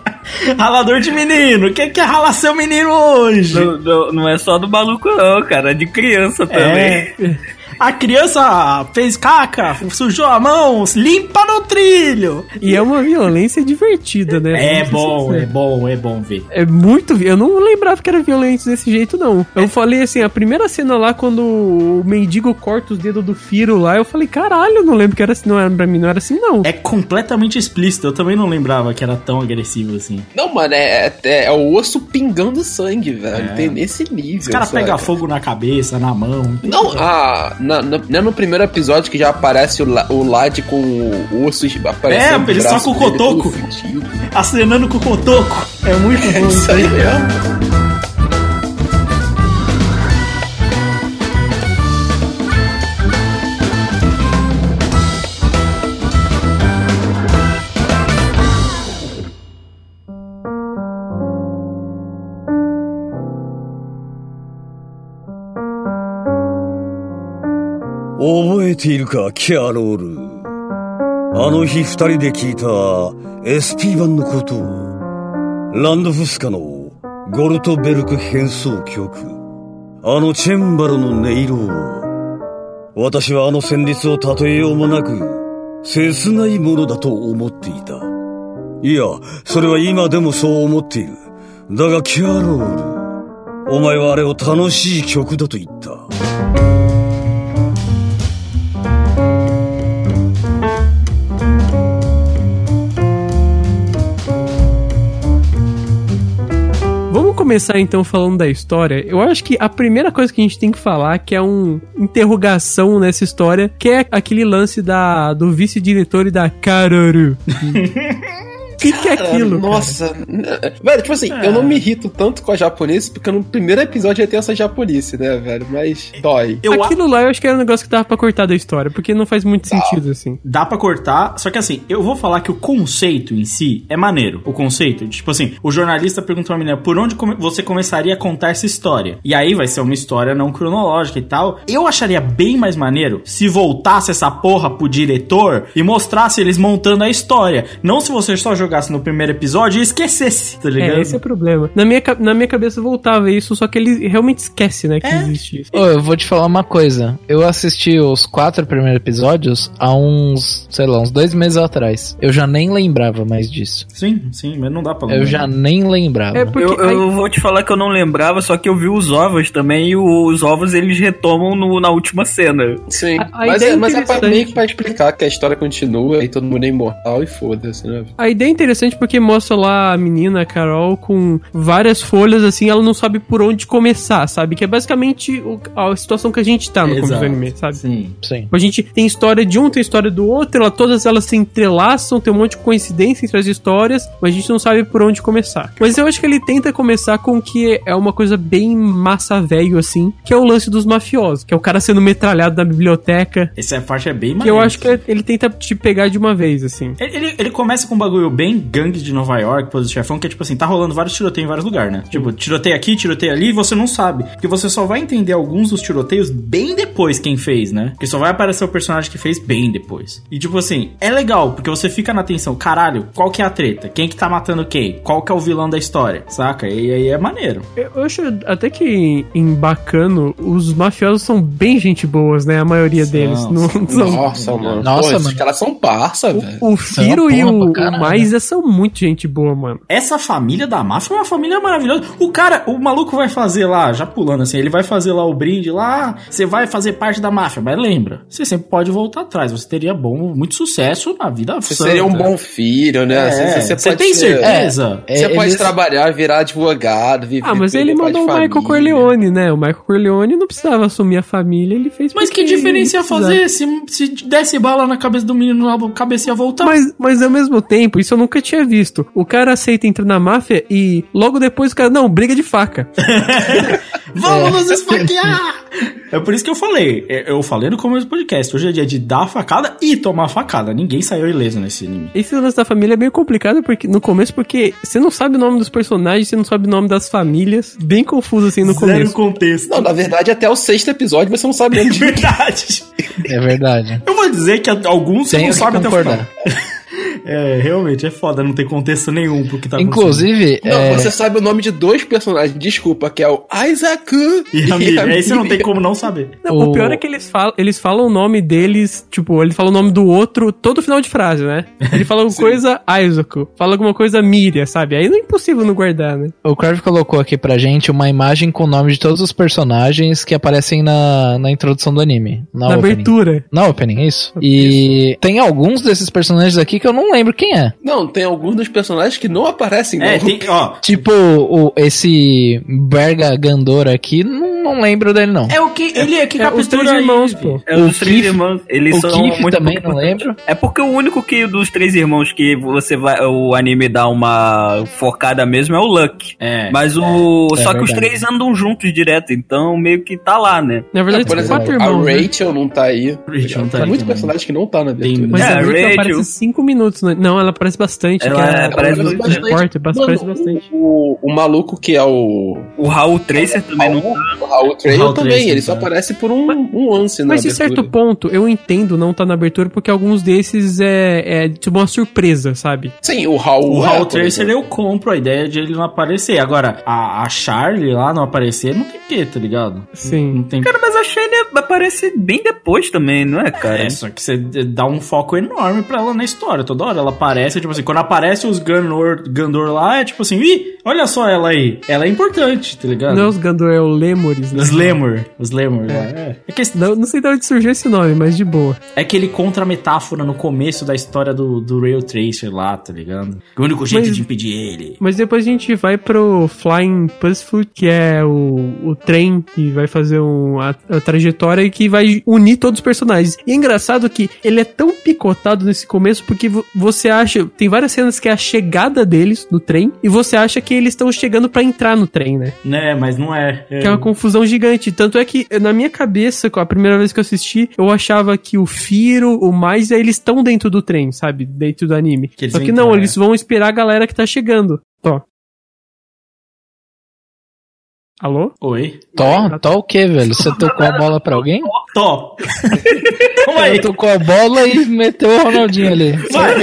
Ralador de menino. Quem quer ralar seu menino hoje? Não, não, não, é só do maluco, não, cara. É de criança também. É. A criança fez caca, sujou a mão, limpa no trilho. E é uma violência divertida, né? É bom, é bom, é bom ver. É muito. Eu não lembrava que era violento desse jeito, não. Eu falei assim, a primeira cena lá, quando o mendigo corta os dedos do Firo lá, eu falei, caralho, eu não lembro que era assim, não era pra mim, não era assim, não. É completamente explícito. Eu também não lembrava que era tão agressivo assim. Não, mano, é, é, é o osso pingando sangue, velho. É. Tem nesse nível. Os caras pegam fogo na cabeça, na mão. Não, a. Na, na, não é no primeiro episódio que já aparece o, o Lad com o osso aparecendo. É, ele só com o cotoco. Acenando com o cotoco. É muito bom. É isso aí mesmo. 覚えているか、キャロール。あの日二人で聞いた SP 版のことを、ランドフスカのゴルトベルク変奏曲、あのチェンバロの音色を、私はあの旋律を例えようもなく、切ないものだと思っていた。いや、それは今でもそう思っている。だがキャロール、お前はあれを楽しい曲だと言った。Começar então falando da história, eu acho que a primeira coisa que a gente tem que falar, que é um interrogação nessa história, que é aquele lance da do vice-diretor e da Karuru. que, que é aquilo? Nossa. Cara? Velho, tipo assim, é. eu não me irrito tanto com a japonesa, porque no primeiro episódio já tem essa japonesa, né, velho? Mas dói. Eu aquilo lá eu acho que era um negócio que dava pra cortar da história, porque não faz muito sentido, assim. Dá pra cortar, só que assim, eu vou falar que o conceito em si é maneiro. O conceito, tipo assim, o jornalista pergunta pra menina por onde come você começaria a contar essa história. E aí vai ser uma história não cronológica e tal. Eu acharia bem mais maneiro se voltasse essa porra pro diretor e mostrasse eles montando a história. Não se você só jogar jogasse no primeiro episódio e esquecesse, tá ligado? É, esse é o problema. Na minha, na minha cabeça voltava isso, só que ele realmente esquece, né, que é. existe isso. Oh, eu vou te falar uma coisa. Eu assisti os quatro primeiros episódios há uns, sei lá, uns dois meses atrás. Eu já nem lembrava mais disso. Sim, sim, mas não dá pra lembrar. Eu já nem lembrava. É porque, eu, eu vou te falar que eu não lembrava, só que eu vi os ovos também e os ovos eles retomam no, na última cena. Sim, a, a mas, é, mas é pra, meio que pra explicar que a história continua e todo mundo é imortal e foda-se, né? A ideia interessante porque mostra lá a menina, a Carol, com várias folhas, assim, ela não sabe por onde começar, sabe? Que é basicamente a situação que a gente tá no começo do anime, sabe? Sim, sim. A gente tem história de um, tem história do outro, ela, todas elas se entrelaçam, tem um monte de coincidência entre as histórias, mas a gente não sabe por onde começar. Mas eu acho que ele tenta começar com que é uma coisa bem massa velho, assim, que é o lance dos mafiosos, que é o cara sendo metralhado na biblioteca. Essa parte é bem Que eu acho que ele tenta te pegar de uma vez, assim. Ele, ele, ele começa com um bagulho bem bem gangues de Nova York, Poderoso Chefão, que é tipo assim, tá rolando vários tiroteios em vários lugares, né? Tipo, tiroteio aqui, tiroteio ali, e você não sabe. Porque você só vai entender alguns dos tiroteios bem depois quem fez, né? Porque só vai aparecer o personagem que fez bem depois. E tipo assim, é legal, porque você fica na atenção, caralho, qual que é a treta? Quem que tá matando quem? Qual que é o vilão da história? Saca? E aí é maneiro. Eu acho até que em Bacano, os mafiosos são bem gente boas, né? A maioria São, deles. Não, são. são- Nossa, mano. Nossa, Pô, mano. caras são parça, velho. O Firo São e o, pra Maisa são muito gente boa, mano. Essa família da máfia é uma família maravilhosa. O cara, o maluco vai fazer lá, já pulando assim, ele vai fazer lá o brinde lá, você vai fazer parte da máfia, mas lembra, você sempre pode voltar atrás, você teria bom, muito sucesso na vida Você santa. seria um bom filho, né? É, Você, você, você pode tem ser- certeza? É, Você pode eles- trabalhar, virar advogado, viver. Ah, mas ele mandou o Michael família. Corleone, né? O Michael Corleone não precisava assumir a família, ele fez Mas que diferença ia fazer se, se desse bala na cabeça do menino, a cabeça ia voltar? Mas, mas ao mesmo tempo, isso eu nunca tinha visto. O cara aceita entrar na máfia e logo depois o cara, não, briga de faca. Vamos nos esfaquear! É por isso que eu falei. é, Eu falei no começo do podcast. Hoje é dia de dar facada e tomar facada. Ninguém saiu ileso nesse anime. Esse lance da família é meio complicado porque, no começo, porque você não sabe o nome dos personagens, você não sabe o nome das famílias. Bem confuso assim no Zero começo. contexto. Não, na verdade, até o sexto episódio você não sabe onde. Verdade. É verdade. Eu vou dizer que alguns você não sabe até o final. É, realmente é foda, não tem contexto nenhum pro que tá acontecendo. Inclusive, Não, é, você sabe o nome de dois personagens, desculpa, que é o Isaac E a Miriam. Aí você não tem como não saber. Não, o... O- pior é que eles falam, eles falam o nome deles, tipo, ele fala o nome do outro todo final de frase, né? Ele fala alguma coisa Isaac, fala alguma coisa Miriam, sabe? Aí não é impossível não guardar, né? o Crave colocou aqui pra gente uma imagem com o nome de todos os personagens que aparecem na, na introdução do anime. Na, Na abertura. Na opening, é isso? E tem alguns desses personagens aqui que eu não lembro quem é. Não, tem alguns dos personagens que não aparecem, É, tem, ó. Tipo, o, esse Berga Gandora aqui, não, não lembro dele não. É o que. Ele é que É, os captura três irmãos, pô. É os O três Keith- irmãos. Eles o são Keith muito também, não lembro. É porque o único que dos três irmãos que você vai. O anime dá uma focada mesmo é o Luck. É. Mas o. É só que os três andam juntos direto, então meio que tá lá, né? Na verdade, Por tem exemplo, quatro a irmãos. né? Rachel não tá aí. Rachel não tá Tem aí muitos personagens que não tá na abertura. Mas É, a a Rachel Rachel- aparece cinco minutos. né? Não, ela aparece bastante. Ela que é- aparece ela bastante. Aparece Mano, bastante. O, o maluco que é o. O Raul Tracer também não o Raul Trail Raul também, ele só tá. aparece por um, um lance na Mas de abertura. certo ponto, eu entendo não tá na abertura, porque alguns desses é, é tipo uma surpresa, sabe? Sim, o Raul. O é, Hall por Tracer eu compro a ideia de ele não aparecer. Agora, a, a Charlie lá não aparecer, não tem que, tá ligado? Sim. Não tem Cara, mas a Shane aparece bem depois também, não é, cara? É, só que você dá um foco enorme pra ela na história. Toda hora ela aparece, tipo assim, quando aparece os Gandor, Gandor lá, é tipo assim, ih, olha só ela aí. Ela é importante, tá ligado? Não é os Gandor, é o Lemures, Os Lemur. Os Lemur, é. É. É, que, Não, não sei de onde surgiu esse nome, mas de boa. é que ele contra a metáfora no começo da história do, do Rail Tracer lá, tá ligado? O único jeito Mas- de impedir ele. Mas depois a gente vai pro Flying Puzzfoot, que é o, o trem que vai fazer um, a, a trajetória e que vai unir todos os personagens. E é engraçado que ele é tão picotado nesse começo porque vo- você acha. Tem várias cenas que é a chegada deles no trem e você acha que eles estão chegando pra entrar no trem, né? Né, mas não é. Que é uma confusão gigante. Tanto é que, na minha cabeça, a primeira vez que eu assisti, eu achava que o Firo, o Mais, eles estão dentro do trem, sabe? Dentro do anime. Que Só que não, entrar, eles vão esperar a galera que tá chegando. Ó. Alô? Oi. Tó, tó o que, velho? Você tocou a bola pra alguém? Top. Calma aí. Ele tocou a bola e meteu o Ronaldinho ali. Vai.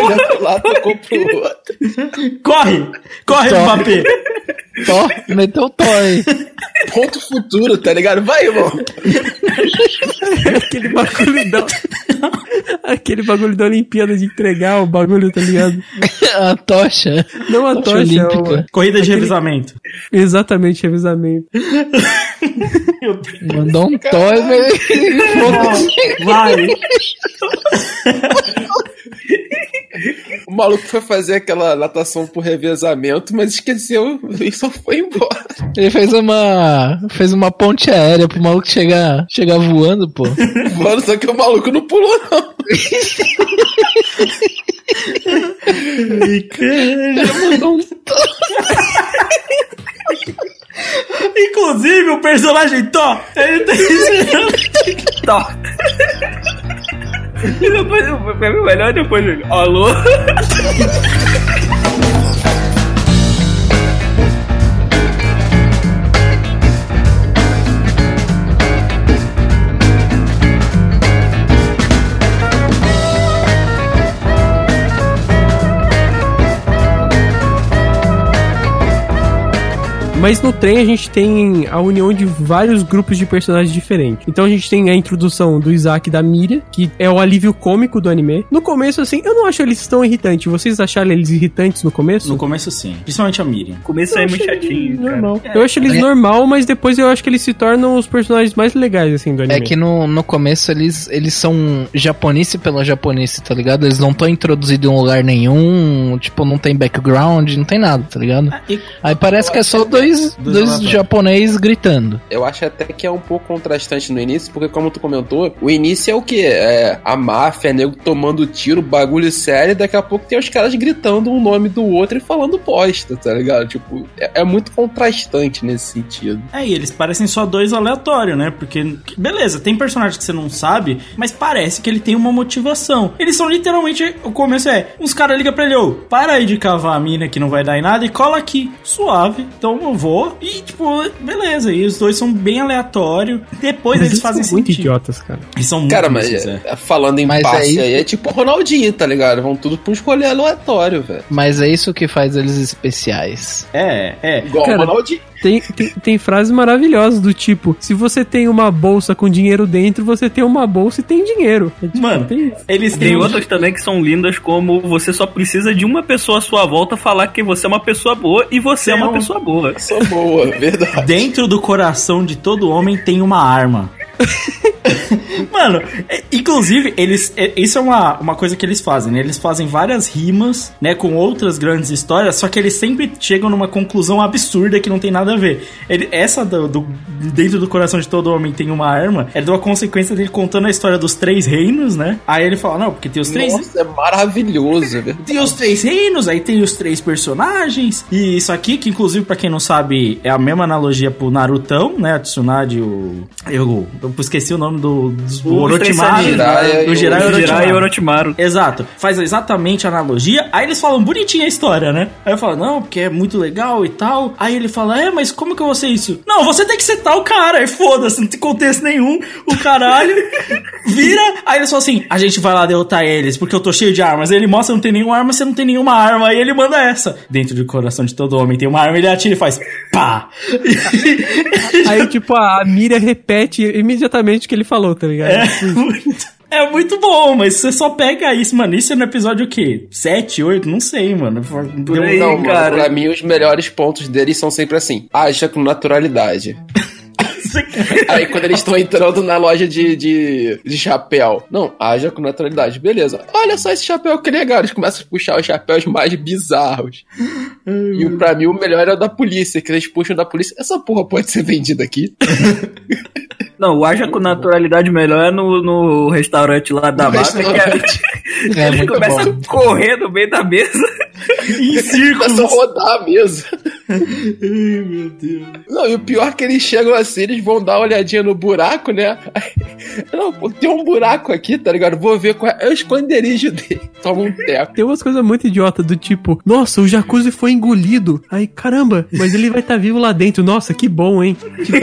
Olha pro lado, tocou pro outro. Corre! Corre. Mbappé! Tó, meteu o tó aí. Ponto futuro, tá ligado? Vai, irmão. Aquele bagulho da. Aquele bagulho da Olimpíada de entregar o bagulho, tá ligado? A tocha. Não a Tocha tocha, é olímpica. uma- Corrida de Aquele- revisamento. Exatamente, revisamento. Mandou um tó e. Vai! O maluco foi fazer aquela natação por revezamento, mas esqueceu e só foi embora. Ele fez uma. fez uma ponte aérea pro maluco chegar, chegar voando, pô. Mano, só que o maluco não pulou, não. Mandou um tó. Inclusive, o personagem Thor, ele tem Tó. E depois, pra mim, o melhor é depois. Alô? Mas no trem a gente tem a união de vários grupos de personagens diferentes. Então a gente tem a introdução do Isaac e da Miriam, que é o alívio cômico do anime. No começo, assim, eu não acho eles tão irritantes. Vocês acharam eles irritantes no começo? No começo, sim. Principalmente a Miriam. O começo Eu é muito chatinho, normal. Eu acho eles É. normal, mas depois eu acho que eles se tornam os personagens mais legais, assim, do anime. É que no, no começo eles, eles são japonês pela japonês, tá ligado? Eles não estão introduzidos em um lugar nenhum, tipo, não tem background, não tem nada, tá ligado? E Aí parece que é só dois, Dois dois aleatórios. japonês gritando. Eu acho até que é um pouco contrastante no início, porque como tu comentou, o início é o quê? É a máfia, nego tomando tiro, bagulho sério, e daqui a pouco tem os caras gritando um nome do outro e falando bosta, tá ligado? Tipo, é, é muito contrastante nesse sentido. É, e eles parecem só dois aleatórios, né? Porque, beleza, tem personagem que você não sabe, mas parece que ele tem uma motivação. Eles são literalmente. O começo é: uns caras ligam pra ele, ô, para aí de cavar a mina que não vai dar em nada e cola aqui. Suave. Então eu vou. E, tipo, beleza. E os dois são bem aleatórios. Depois Mas eles fazem são muito sentido. idiotas, cara. Eles são muito Cara, mas difíceis, é. é, falando em Mas passe aí- aí, é tipo Ronaldinho, tá ligado? Vão tudo pra um escolher aleatório, velho. Mas é isso que faz eles especiais. É, é. Igual Cara, o Ronaldinho. Tem, tem, tem frases maravilhosas do tipo: se você tem uma bolsa com dinheiro dentro, você tem uma bolsa e tem dinheiro. É, tipo, Mano, tem isso. Eles Tem têm outras também que são lindas, como você só precisa de uma pessoa à sua volta falar que você é uma pessoa boa e você é uma Não. pessoa boa. Sou boa, verdade. Dentro do coração de todo homem tem uma arma. Mano, é- inclusive, eles. é- isso é uma, uma coisa que eles fazem, né? Eles fazem várias rimas, né? Com outras grandes histórias, só que eles sempre chegam numa conclusão absurda que não tem nada a ver. Ele- essa do, do- Dentro do coração de todo homem tem uma arma, é de uma consequência dele contando a história dos três reinos, né? Aí ele fala, não, porque tem os três. Nossa, é maravilhoso, verdade. Tem os três reinos, aí tem os três personagens. E isso aqui, que inclusive, pra quem não sabe, é a mesma analogia pro Narutão, né? A Tsunade, o. Eu, eu esqueci o nome do, do O Orochimaru. Jiraiya e O o Jiraiya e o Jirai e Orochimaru. Exato, faz exatamente a analogia. Aí eles falam bonitinha a história, né? Aí eu falo, não, porque é muito legal e tal. Aí ele fala, é, mas como que eu vou ser isso? Não, você tem que ser tal cara. Aí foda-se, não tem contexto nenhum. O caralho vira. Aí eles falam assim: a gente vai lá derrotar eles porque eu tô cheio de armas. Aí ele mostra, não tem nenhuma arma, você não tem nenhuma arma. Aí ele manda essa. Dentro do coração de todo homem tem uma arma, ele atira e faz pá. Aí, tipo, a Miriam repete imediatamente o que ele falou, tá ligado? É muito, é muito bom, mas você só pega isso, mano. Isso é no episódio o quê? 7, 8? Não sei, mano. Deu- aí, não, mano, cara. pra mim os melhores pontos deles são sempre assim: haja com naturalidade. Aí quando eles estão entrando na loja de, de, de chapéu, não, haja com naturalidade, beleza. Olha só esse chapéu que legal. Eles começam a puxar os chapéus mais bizarros. E o- pra mim o melhor é o da polícia, que eles puxam da polícia. Essa porra pode ser vendida aqui. Não, o Aja com naturalidade melhor é no, no restaurante lá da vaca, que é, É ele começa bom. a correr no meio da mesa. em círculos. Começa a rodar mesmo. Ai, meu Deus. Não, e o pior é que eles chegam assim, eles vão dar uma olhadinha no buraco, né? Não, pô, tem um buraco aqui, tá ligado? Vou ver qual é, é o esconderijo dele. Toma um teco. Tem umas coisas muito idiotas do tipo, nossa, o jacuzzi foi engolido. Aí, caramba, mas ele vai estar vivo lá dentro. Nossa, que bom, hein? Tipo,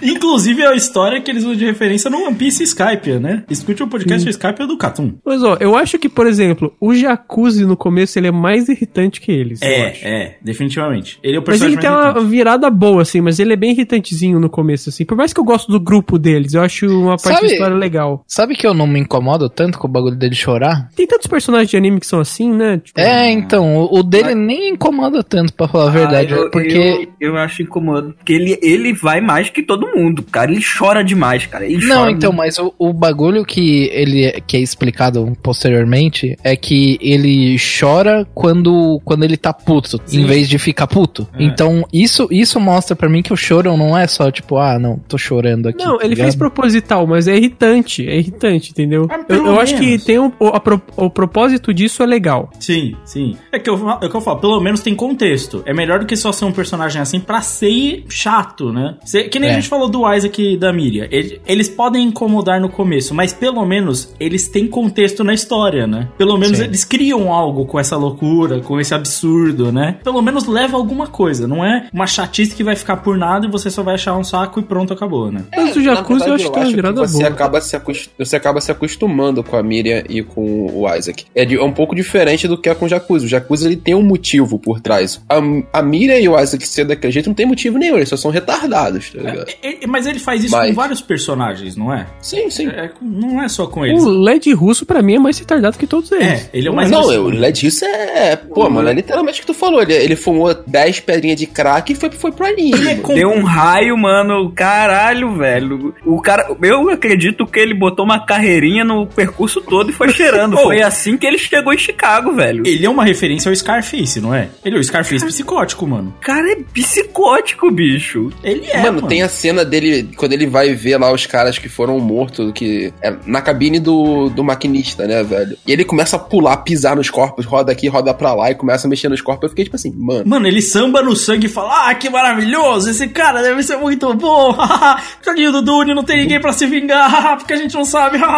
Inclusive é a história que eles usam de referência no One Piece Skype, né? Escute o podcast Skype do Catum. mas ó, eu acho que, por exemplo, o jacuzzi no começo ele é mais irritante que eles. eu acho. É, é, definitivamente. Ele é o Mas personagem ele tem mais uma irritante. virada boa, assim, mas ele é bem irritantezinho no começo, assim. Por mais que eu gosto do grupo deles, eu acho uma parte Sabe- da história legal. Sabe que eu não me incomodo tanto com o bagulho dele chorar? Tem tantos personagens de anime que são assim, né? Tipo, É, então, o, o dele nem incomoda tanto, pra falar a verdade. Ah, eu, porque. Eu, eu acho incomodado. Porque ele, ele vai mais que todo mundo, cara. Ele chora demais, cara. Ele Não, chora então, mas o, o bagulho que ele que é explicado posteriormente é que ele chora quando, quando ele tá puto, em vez de ficar puto. É. Então, isso, isso mostra pra mim que o choro não é só tipo, ah, não, tô chorando aqui. Não, tá ele ligado? fez proposital, mas é irritante. É irritante, entendeu? Ah, eu, eu acho que tem um, o, a pro- o propósito disso é legal. Sim, sim. É que, eu, é o que eu falo, pelo menos tem contexto. É melhor do que só ser um personagem assim pra ser chato, né? Cê- que nem É. a gente falou do Isaac da Miriam. Ele- eles podem incomodar no começo, mas pelo menos eles têm contexto na história, né? Pelo menos Sim. eles criam algo com essa loucura, com esse absurdo, né? Pelo menos leva alguma coisa. Não é uma chatice que vai ficar por nada e você só vai achar um saco e pronto, acabou, né? Mas o É, Na Yakuza eu acho que é uma virada você boa. Acaba se você acaba se acostumando com a Miriam e com o Isaac. É, de- é um pouco diferente do que é com o Jacuzzi. O Jacuzzi ele tem um motivo por trás. A, a Miriam e o Isaac ser daquele jeito não tem motivo nenhum, eles só são retardados, tá ligado? É, é, mas ele faz isso Mas- com vários personagens, não é? Sim, sim. É, não é só com eles. O LED russo, pra mim, é mais retardado que todos eles. É, ele é o mais não, o LED isso é. Pô, mano, é literalmente o que tu falou. Ele, ele fumou 10 pedrinhas de crack e foi, foi pro anime. Ele é com- Deu um raio, mano. Caralho, velho. O cara. Eu acredito que ele botou uma carreirinha no percurso todo e foi cheirando. Oh. Foi assim que ele chegou em Chicago, velho. Ele é uma referência ao Scarface, não é? Ele é o Scarface psicótico, mano. O cara é psicótico, bicho. Ele é, mano, mano. tem a cena dele quando ele vai ver lá os caras que foram mortos, que é na cabine do, do maquinista, né, velho? E ele começa a pular, pisar nos corpos, roda aqui, roda pra lá e começa a mexer nos corpos. Eu fiquei tipo assim, mano. Mano, ele samba no sangue e fala: Ah, que maravilhoso! Esse cara deve ser muito bom! Tadinho do Dune, não tem ninguém pra se vingar, porque a gente não sabe.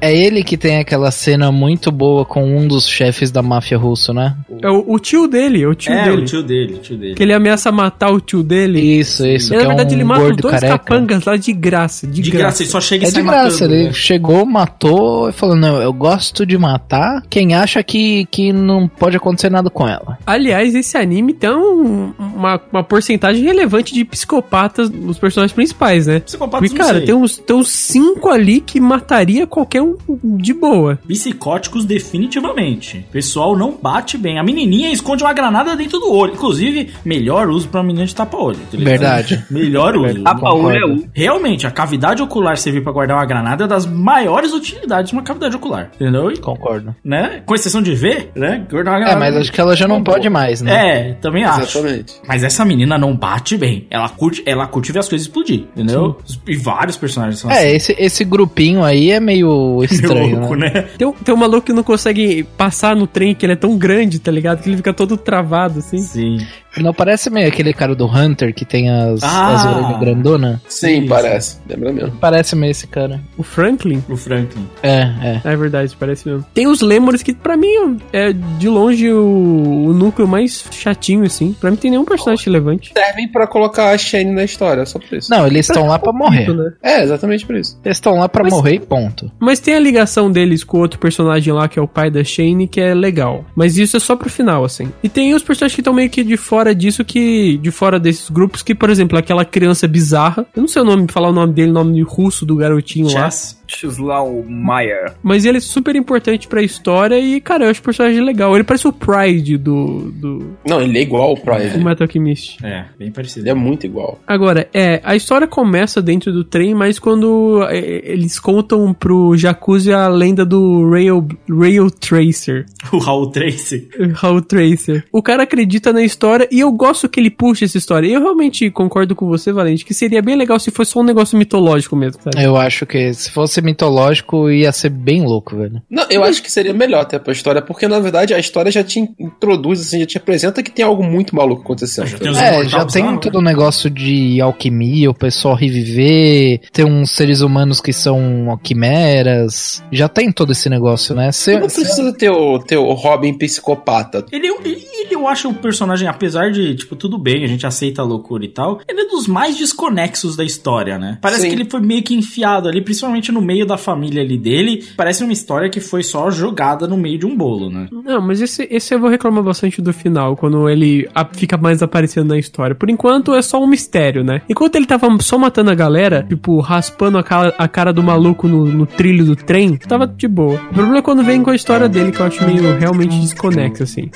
É ele que tem aquela cena muito boa com um dos chefes da máfia russo, né? É o, o tio dele, é o tio é, dele. o tio dele, o tio dele. Que ele ameaça matar o tio dele. Isso, isso. E, que na verdade, é um ele mata os dois careca. capangas lá de graça. De, De graça, ele só chega e É sai de graça, matando, ele né? chegou, matou e falou: Não, eu gosto de matar quem acha que, que não pode acontecer nada com ela. Aliás, esse anime tem um- uma, uma porcentagem relevante de psicopatas nos personagens principais, né? Psicopatas, Porque, cara, tem uns, tem uns cinco ali que mataria qualquer um de boa. Psicóticos definitivamente. O pessoal não bate bem. A menininha esconde uma granada dentro do olho. Inclusive, melhor uso pra menina de tapa-olho. tá? Verdade. Melhor uso. Tapa-olho é Concordo. Realmente, a cavidade ocular servir pra guardar uma granada é das maiores utilidades de uma cavidade ocular. Entendeu? E, Concordo. né? Com exceção de ver, né? Guardar uma É, granada. mas acho que ela já não pode mais, né? É, também acho. Exatamente. Mas essa menina não bate bem. Ela curte, ela curte ver as coisas explodir, entendeu? E vários personagens são É, esse, esse grupinho aí é meio assim. estranho, louco, né? né? Tem, um- tem um maluco que não consegue passar no trem, que ele é tão grande, tá ligado? Que ele fica todo travado, assim. Sim. Não parece meio aquele cara do Hunter que tem as, Ah. as orelhas grandona? Sim, Isso. parece. Lembra mesmo. Parece meio esse cara. O Franklin, O Franklin. É, é. é verdade, parece mesmo. Tem os Lemures que, pra mim, é de longe o, o núcleo mais chatinho, assim. Pra mim, tem nenhum personagem relevante. Servem pra colocar a Shane na história, só por isso. Não, eles estão lá pra morrer. Né? É, exatamente por isso. Eles estão lá pra Mas- morrer e ponto. Mas tem a ligação deles com outro personagem lá, que é o pai da Shane, que é legal. Mas isso é só pro final, assim. E tem os personagens que estão meio que de fora disso, que. De fora desses grupos, que, por exemplo, aquela criança bizarra. Eu não sei o nome, falar o nome dele, o nome russo do garotinho lá. Chess. Chislau Meyer. Mas ele é super importante pra história e, cara, eu acho o personagem legal. Ele parece o Pride do, do, Não, ele é igual ao Pride. do Metal Alchemist. É, bem parecido. Ele é muito igual. Agora, é, a história começa dentro do trem, mas quando é, eles contam pro Jacuzzi a lenda do Rail, Rail Tracer. O Raul Tracy. Raul Tracer. O cara acredita na história e eu gosto que ele puxa essa história. E eu realmente concordo com você, Valente, que seria bem legal se fosse só um negócio mitológico mesmo, sabe? Eu acho que se fosse mitológico ia ser bem louco, velho. Não, eu acho que seria melhor até pra história, porque na verdade a história já te introduz, assim, já te apresenta que tem algo muito maluco acontecendo. Já tem É, já tem lá, né? todo o negócio de alquimia, o pessoal reviver, tem uns seres humanos que são quimeras, já tem todo esse negócio, né? Cê- Não precisa ter o, ter o Robin psicopata. Ele, ele, ele, eu acho o personagem, apesar de, tipo, tudo bem, a gente aceita a loucura e tal, ele é dos mais desconexos da história, né? Parece Sim. que ele foi meio que enfiado ali, principalmente no meio da família ali dele. Parece uma história que foi só jogada no meio de um bolo, né? Não, mas esse, esse eu vou reclamar bastante do final, quando ele a- fica mais aparecendo na história. Por enquanto é só um mistério, né? Enquanto ele tava só matando a galera, tipo, raspando a cara, a cara do maluco no, no trilho do trem, tava de boa. O problema é quando vem com a história dele, que eu acho meio realmente desconexo, assim.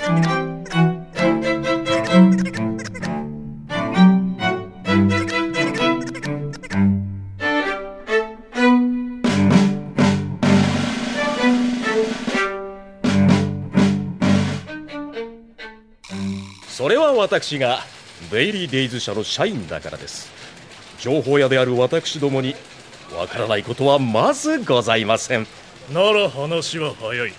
それは私がデイリーデイズ社の社員だからです。情報屋である私どもにわからないことはまずございません。なら話は早い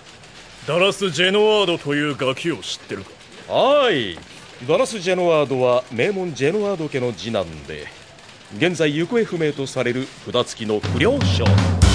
ダラス・ジェノワードというガキを知ってるか。はい。ダラス・ジェノワードは名門ジェノワード家の次男で現在行方不明とされる札付きの不良少年「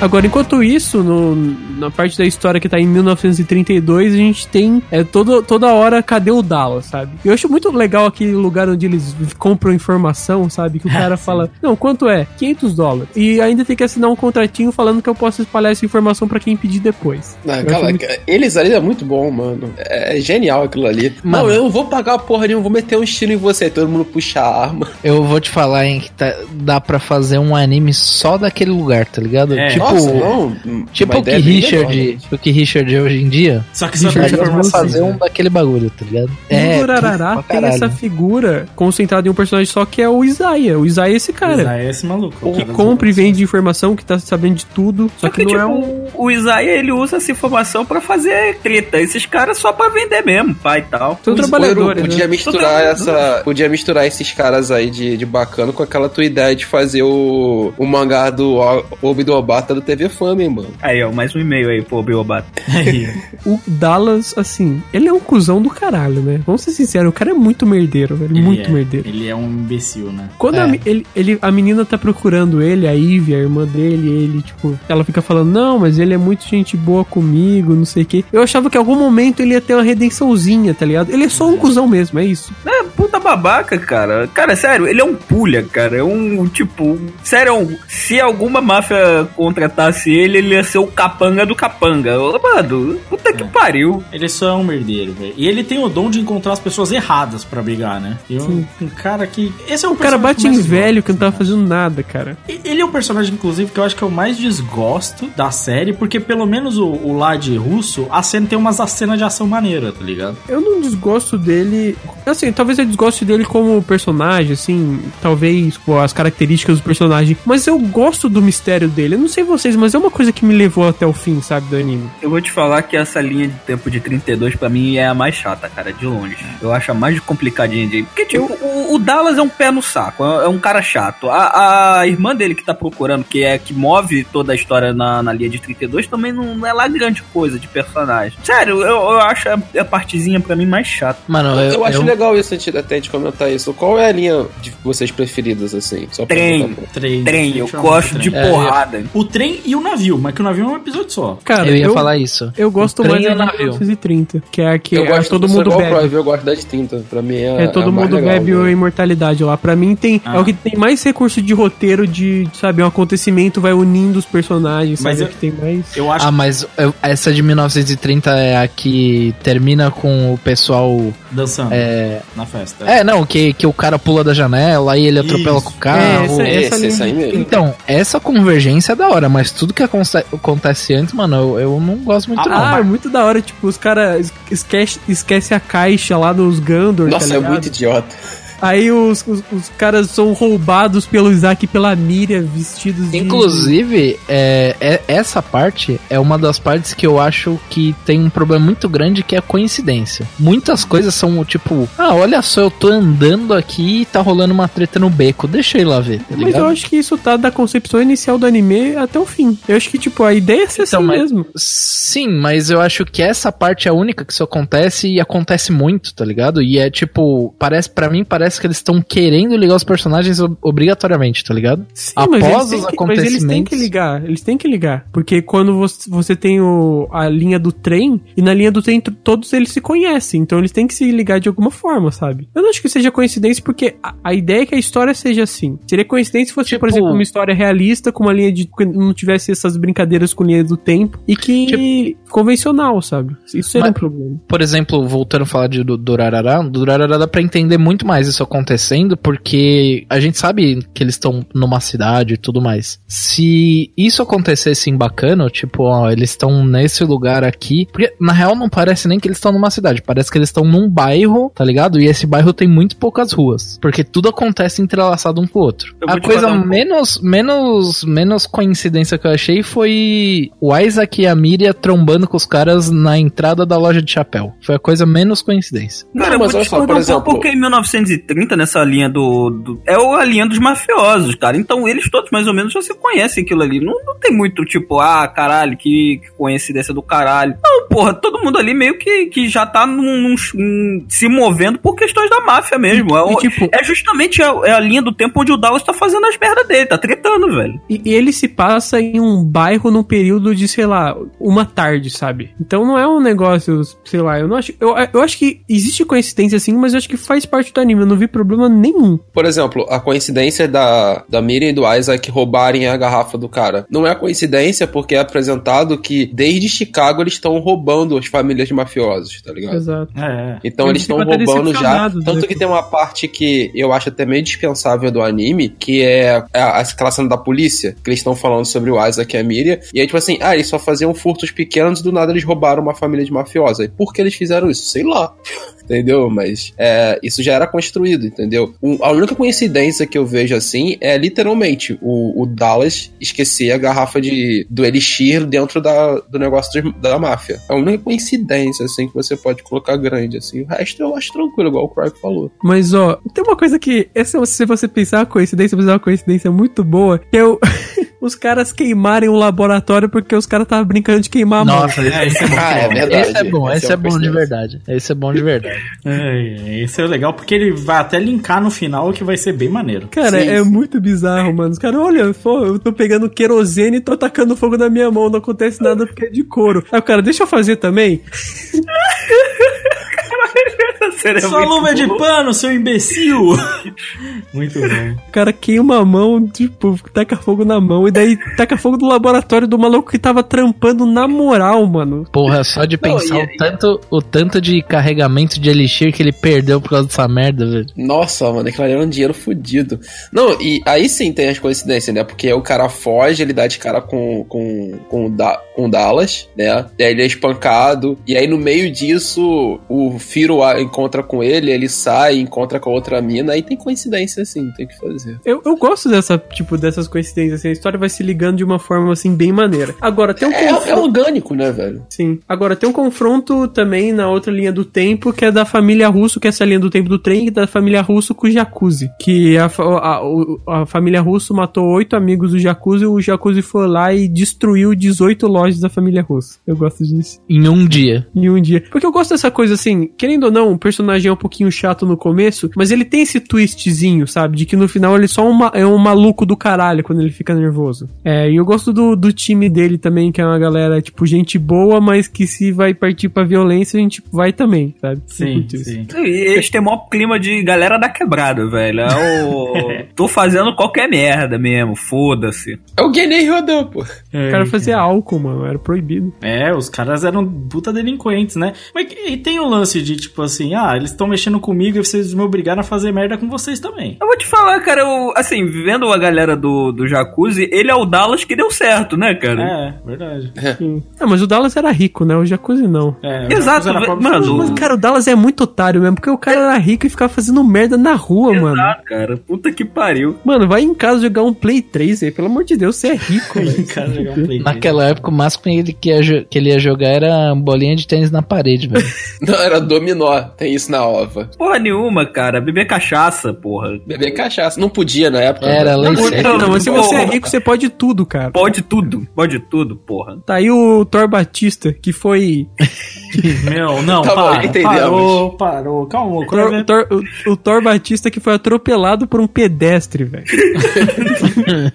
Agora, enquanto isso, no, na parte da história que tá em 1932, a gente tem é, todo, toda hora cadê o Dallas, sabe? Eu acho muito legal aquele lugar onde eles compram informação, sabe? Que o cara fala, não, quanto é? 500 dólares. E ainda tem que assinar um contratinho falando que eu posso espalhar essa informação pra quem pedir depois. Ah, Eu cara, muito- Eles ali é muito bom, mano. É genial aquilo ali. Não, eu não vou pagar a porra nenhuma, vou meter um estilo em você. Todo mundo puxa a arma. Eu vou te falar, hein, que tá- dá pra fazer um anime só daquele lugar, tá ligado? É. Tipo, Nossa, não. tipo uma o que Richard, né? o que Richard é hoje em dia. Só que só Richard vão informação. fazer um daquele bagulho, tá ligado? no Durarará tem essa figura concentrada em um personagem só que é o Isaiah. O Isaiah é esse cara. Isaiah é esse maluco. o Que compra e vende informação, que tá sabendo de tudo. Só, Só que, que, não tipo, é um. o Isaiah, ele usa essa informação pra fazer treta. Esses caras só pra vender mesmo, pai e tal. São trabalhadores, podia né? misturar essa. Podia misturar esses caras aí de, de bacana com aquela tua ideia de fazer o, o mangá do Obi do Obata do TV Fame, mano. Aí, ó, mais um e-mail aí pro Biobato. O Dallas, assim, ele é um cuzão do caralho, né? Vamos ser sinceros, o cara é muito merdeiro, velho. Ele muito é- merdeiro. Ele é um imbecil, né? Quando É. a, ele, ele- a menina tá procurando ele, a Ivy, a irmã dele, ele, tipo, ela fica falando, não, mas ele é muito gente boa comigo, não sei o quê. Eu achava que em algum momento ele ia ter uma redençãozinha, tá ligado? Ele é só um cuzão mesmo, é isso. É, puta babaca, cara. Cara, sério, ele é um pulha, cara. É um, tipo... Sério, é um- se alguma máfia contratasse ele, ele ia ser o capanga do capanga. Mano, puta que pariu. Ele só é um merdeiro, velho. E ele tem o dom de encontrar as pessoas erradas pra brigar, né? E um, um cara que. Esse é um O cara personagem bate em velho que não tava assim, fazendo nada, cara. E- Ele é o personagem, inclusive, que eu acho que eu mais desgosto da série, porque pelo menos o, o lado russo, a cena tem umas cenas de ação maneira, tá ligado? Eu não desgosto dele. Assim, talvez eu desgoste dele como personagem, assim, talvez pô, as características do personagem. Mas eu gosto do mistério dele. Eu não sei vocês, mas é uma coisa que me levou até o fim, sabe, do anime. Eu vou te falar que essa linha de tempo de 32 pra mim é a mais chata, cara, de longe. Eu acho a mais complicadinha de. Porque, tipo, o, o Dallas é um pé no saco, é é um cara chato. A, a irmã dele que tá procurando, que é que move toda a história na, na linha de 32, também não, não é lá grande coisa de personagem. Sério, eu, eu acho a, a partezinha pra mim mais chata. Mano, Eu, eu, acho eu- legal isso até de comentar isso. Qual é a linha de vocês preferidas, assim? Só pra Trem. Trem. Trem, eu ver gosto o de trem. porrada. O trem e o navio, mas que o navio é um episódio só. Cara, eu ia falar isso. Eu gosto mais e da o navio. 1930, que é a que eu é, gosto todo mundo bebe. pro Ivy, eu gosto da de tinta. Pra mim é. É, todo a mais mundo legal, bebe né? a imortalidade lá. Pra mim tem é Ah. o que tem mais recurso de roteiro de, sabe, um acontecimento vai unindo os personagens, Mas sabe? eu- É o que tem mais. Eu acho Ah, mas eu- essa de 1930 é a que termina com o pessoal. dançando É, na festa. É não, que, que o cara pula da janela, aí ele atropela Isso. com o carro. É, essa- Esse, essa esse aí mesmo. Então, essa convergência é da hora, mas tudo que aconte- acontece antes, mano, eu, eu não gosto muito. Ah, não. Ah, é muito da hora, tipo, os caras esquece, esquece a caixa lá nos Gandor, Nossa, tá é muito idiota. Aí os, os, os caras são roubados pelo Isaac e pela Miriam vestidos de... Inclusive, é, é- essa parte é uma das partes que eu acho que tem um problema muito grande que é a coincidência. Muitas coisas são tipo, ah, olha só, eu tô andando aqui e tá rolando uma treta no beco, deixa eu ir lá ver. Tá Mas ligado? eu acho que isso tá da concepção inicial do anime até o fim. Eu acho que, tipo, a ideia é ser Então, assim mas- mesmo. Sim, mas eu acho que essa parte é a única que isso acontece e acontece muito, tá ligado? E é tipo, parece para mim parece que eles estão querendo ligar os personagens ob- obrigatoriamente, tá ligado? Sim, Após mas eles, os têm que, mas eles têm que acontecimentos- ligar, eles têm que ligar. Porque quando você, você tem o, a linha do trem, e na linha do trem todos eles se conhecem, então eles têm que se ligar de alguma forma, sabe? Eu não acho que seja coincidência, porque a, a ideia é que a história seja assim. Seria coincidência se fosse, por Tipo- exemplo, uma história realista, com uma linha de. que não tivesse essas brincadeiras com linha do tempo, e que. convencional, sabe? Isso seria Mas- um problema. Por exemplo, voltando a falar de, do Durarará, do Durarará dá pra entender muito mais isso acontecendo, porque a gente sabe que eles estão numa cidade e tudo mais. Se isso acontecesse em bacana, tipo, ó, eles estão nesse lugar aqui. Porque na real não parece nem que eles estão numa cidade, parece que eles estão num bairro, tá ligado? E esse bairro tem muito poucas ruas. Porque tudo acontece entrelaçado um com o outro. A te coisa um menos, menos, menos coincidência que eu achei foi o Isaac e a Miria trombando com os caras na entrada da loja de chapéu. Foi a coisa menos coincidência. Cara, Não, eu mas vou olha só, por um pouco exemplo- porque em 1930, nessa linha do, do- É o- a linha dos mafiosos, cara. Então eles todos mais ou menos já se conhecem aquilo ali. Não, não tem muito tipo, ah, caralho, que, que coincidência do caralho. Não, porra, todo mundo ali meio que, que já tá num, num- num- se movendo por questões da máfia mesmo. É, o- E, tipo- é justamente a, é a linha do tempo onde o Dallas tá fazendo as merdas dele, tá tretando, velho. E, e ele se passa em um bairro num período de, sei lá, uma tarde, sabe? Então não é um negócio, sei lá, eu não acho. Eu, eu acho que existe coincidência sim, mas eu acho que faz parte do anime. Eu não vi problema nenhum. Por exemplo, a coincidência da, da Miriam e do Isaac roubarem a garrafa do cara. Não é coincidência porque é apresentado que desde Chicago eles estão roubando as famílias de mafiosos, tá ligado? Exato. É. Então Eles eles estão roubando já. Tanto né? que tem uma parte que eu acho até meio dispensável do anime, que é a- aquela cena da polícia, que eles estão falando sobre o Isaac e a Miriam. E aí, tipo assim, ah, eles só faziam furtos pequenos e do nada eles roubaram uma família de mafiosa. E por que eles fizeram isso? Sei lá. Entendeu? Mas é, isso já era construído, entendeu? O- a única coincidência que eu vejo assim é literalmente o, o Dallas esquecer a garrafa de, do Elixir dentro da, do negócio dos- da máfia. É a única coincidência, assim, que você pode colocar grande, assim. O resto eu acho tranquilo, igual o Craig falou. Mas, ó, tem uma coisa que, essa, se você pensar a coincidência, mas é uma coincidência muito boa, que o, os caras queimarem o laboratório porque os caras estavam brincando de queimar a mão. Nossa, esse, É, esse é bom. Ah, é verdade. esse é bom, esse Essa é, é bom de verdade. Esse é bom de verdade. É, esse é legal porque ele vai até linkar no final que vai ser bem maneiro. Cara, Sim, é sim. muito bizarro, mano. Os caras, olha, pô, eu tô pegando querosene e tô atacando fogo na minha mão, não acontece nada porque é de couro. Aí o cara, deixa eu fazer também. Seria Sua luva é de pano, seu imbecil! Muito bom. O cara queima a mão, tipo, taca fogo na mão, e daí taca fogo do laboratório do maluco que tava trampando na moral, mano. Porra, só de pensar e- o, tanto, o tanto de carregamento de elixir que ele perdeu por causa dessa merda, velho. Nossa, mano, aquilo ali era um dinheiro fudido. Não, e aí sim tem as coincidências, né? Porque o cara foge, ele dá de cara com, com, com, o da, com o Dallas, né? E aí ele é espancado. E aí no meio disso, o Firo encontra com ele, ele sai, encontra com a outra mina. Aí tem coincidência, assim, tem que fazer. Eu, eu gosto dessa, tipo, dessas coincidências, assim, a história vai se ligando de uma forma, assim, bem maneira. Agora, tem um É, é confronto... orgânico, né, velho? Sim. Agora, tem um confronto também na outra linha do tempo, que é da família Russo, que é essa linha do tempo do trem, e da família Russo com o Jacuzzi. Que a, a, a família Russo matou oito amigos do Jacuzzi, e o Jacuzzi foi lá e destruiu 18 lojas da família Russo. Eu gosto disso. Em um dia. Em um dia. Porque eu gosto dessa coisa assim, querendo ou não, o personagem é um pouquinho chato no começo, mas ele tem esse twistzinho, sabe? De que no final ele só uma- é um maluco do caralho quando ele fica nervoso. É, e eu gosto do, do time dele também, que é uma galera, tipo, gente boa, mas que se vai partir pra violência, a gente vai também, sabe? Sim, sim. E eles têm o maior clima de galera da quebrada, velho. É o. Tô fazendo qualquer merda mesmo, foda-se. É o Guinei Rodan, pô. O cara fazia álcool, mano, era proibido. É, os caras eram puta delinquentes, né? Mas e tem o lance de, tipo assim, ah, eles estão mexendo comigo e vocês me obrigaram a fazer merda com vocês também. Eu vou te falar, cara, eu, assim, vendo a galera do, do Jacuzzi, ele é o Dallas que deu certo, né, cara? É, verdade. Sim. Ah, mas o Dallas era rico, né? O Jacuzzi não. É, Exato, pobre mano. Mas, cara, o Dallas é muito otário mesmo, porque o cara era rico e ficava fazendo merda na rua, mano. Ah, cara, puta que pariu. Mano, vai em casa jogar um Play 3 aí, pelo amor de Deus, você é rico, velho. Cara, jogar um play Naquela época, o máximo que ele, que, ia que ele ia jogar era bolinha de tênis na parede, velho. Não, era dominó. Tem isso na ova. Porra nenhuma, cara. Beber cachaça, porra. Beber cachaça. Não podia na época. Era né? lei Não, não, Não, mas se você é rico, você pode tudo, cara. Pode tudo, pode tudo, porra. Tá aí o Thor Batista, que foi. Meu, não, Tá bom, para, entendemos. parou, parou. Calma, o o Thor, o Thor- o- o Thor Batista que foi atropelado por um pedestre, velho.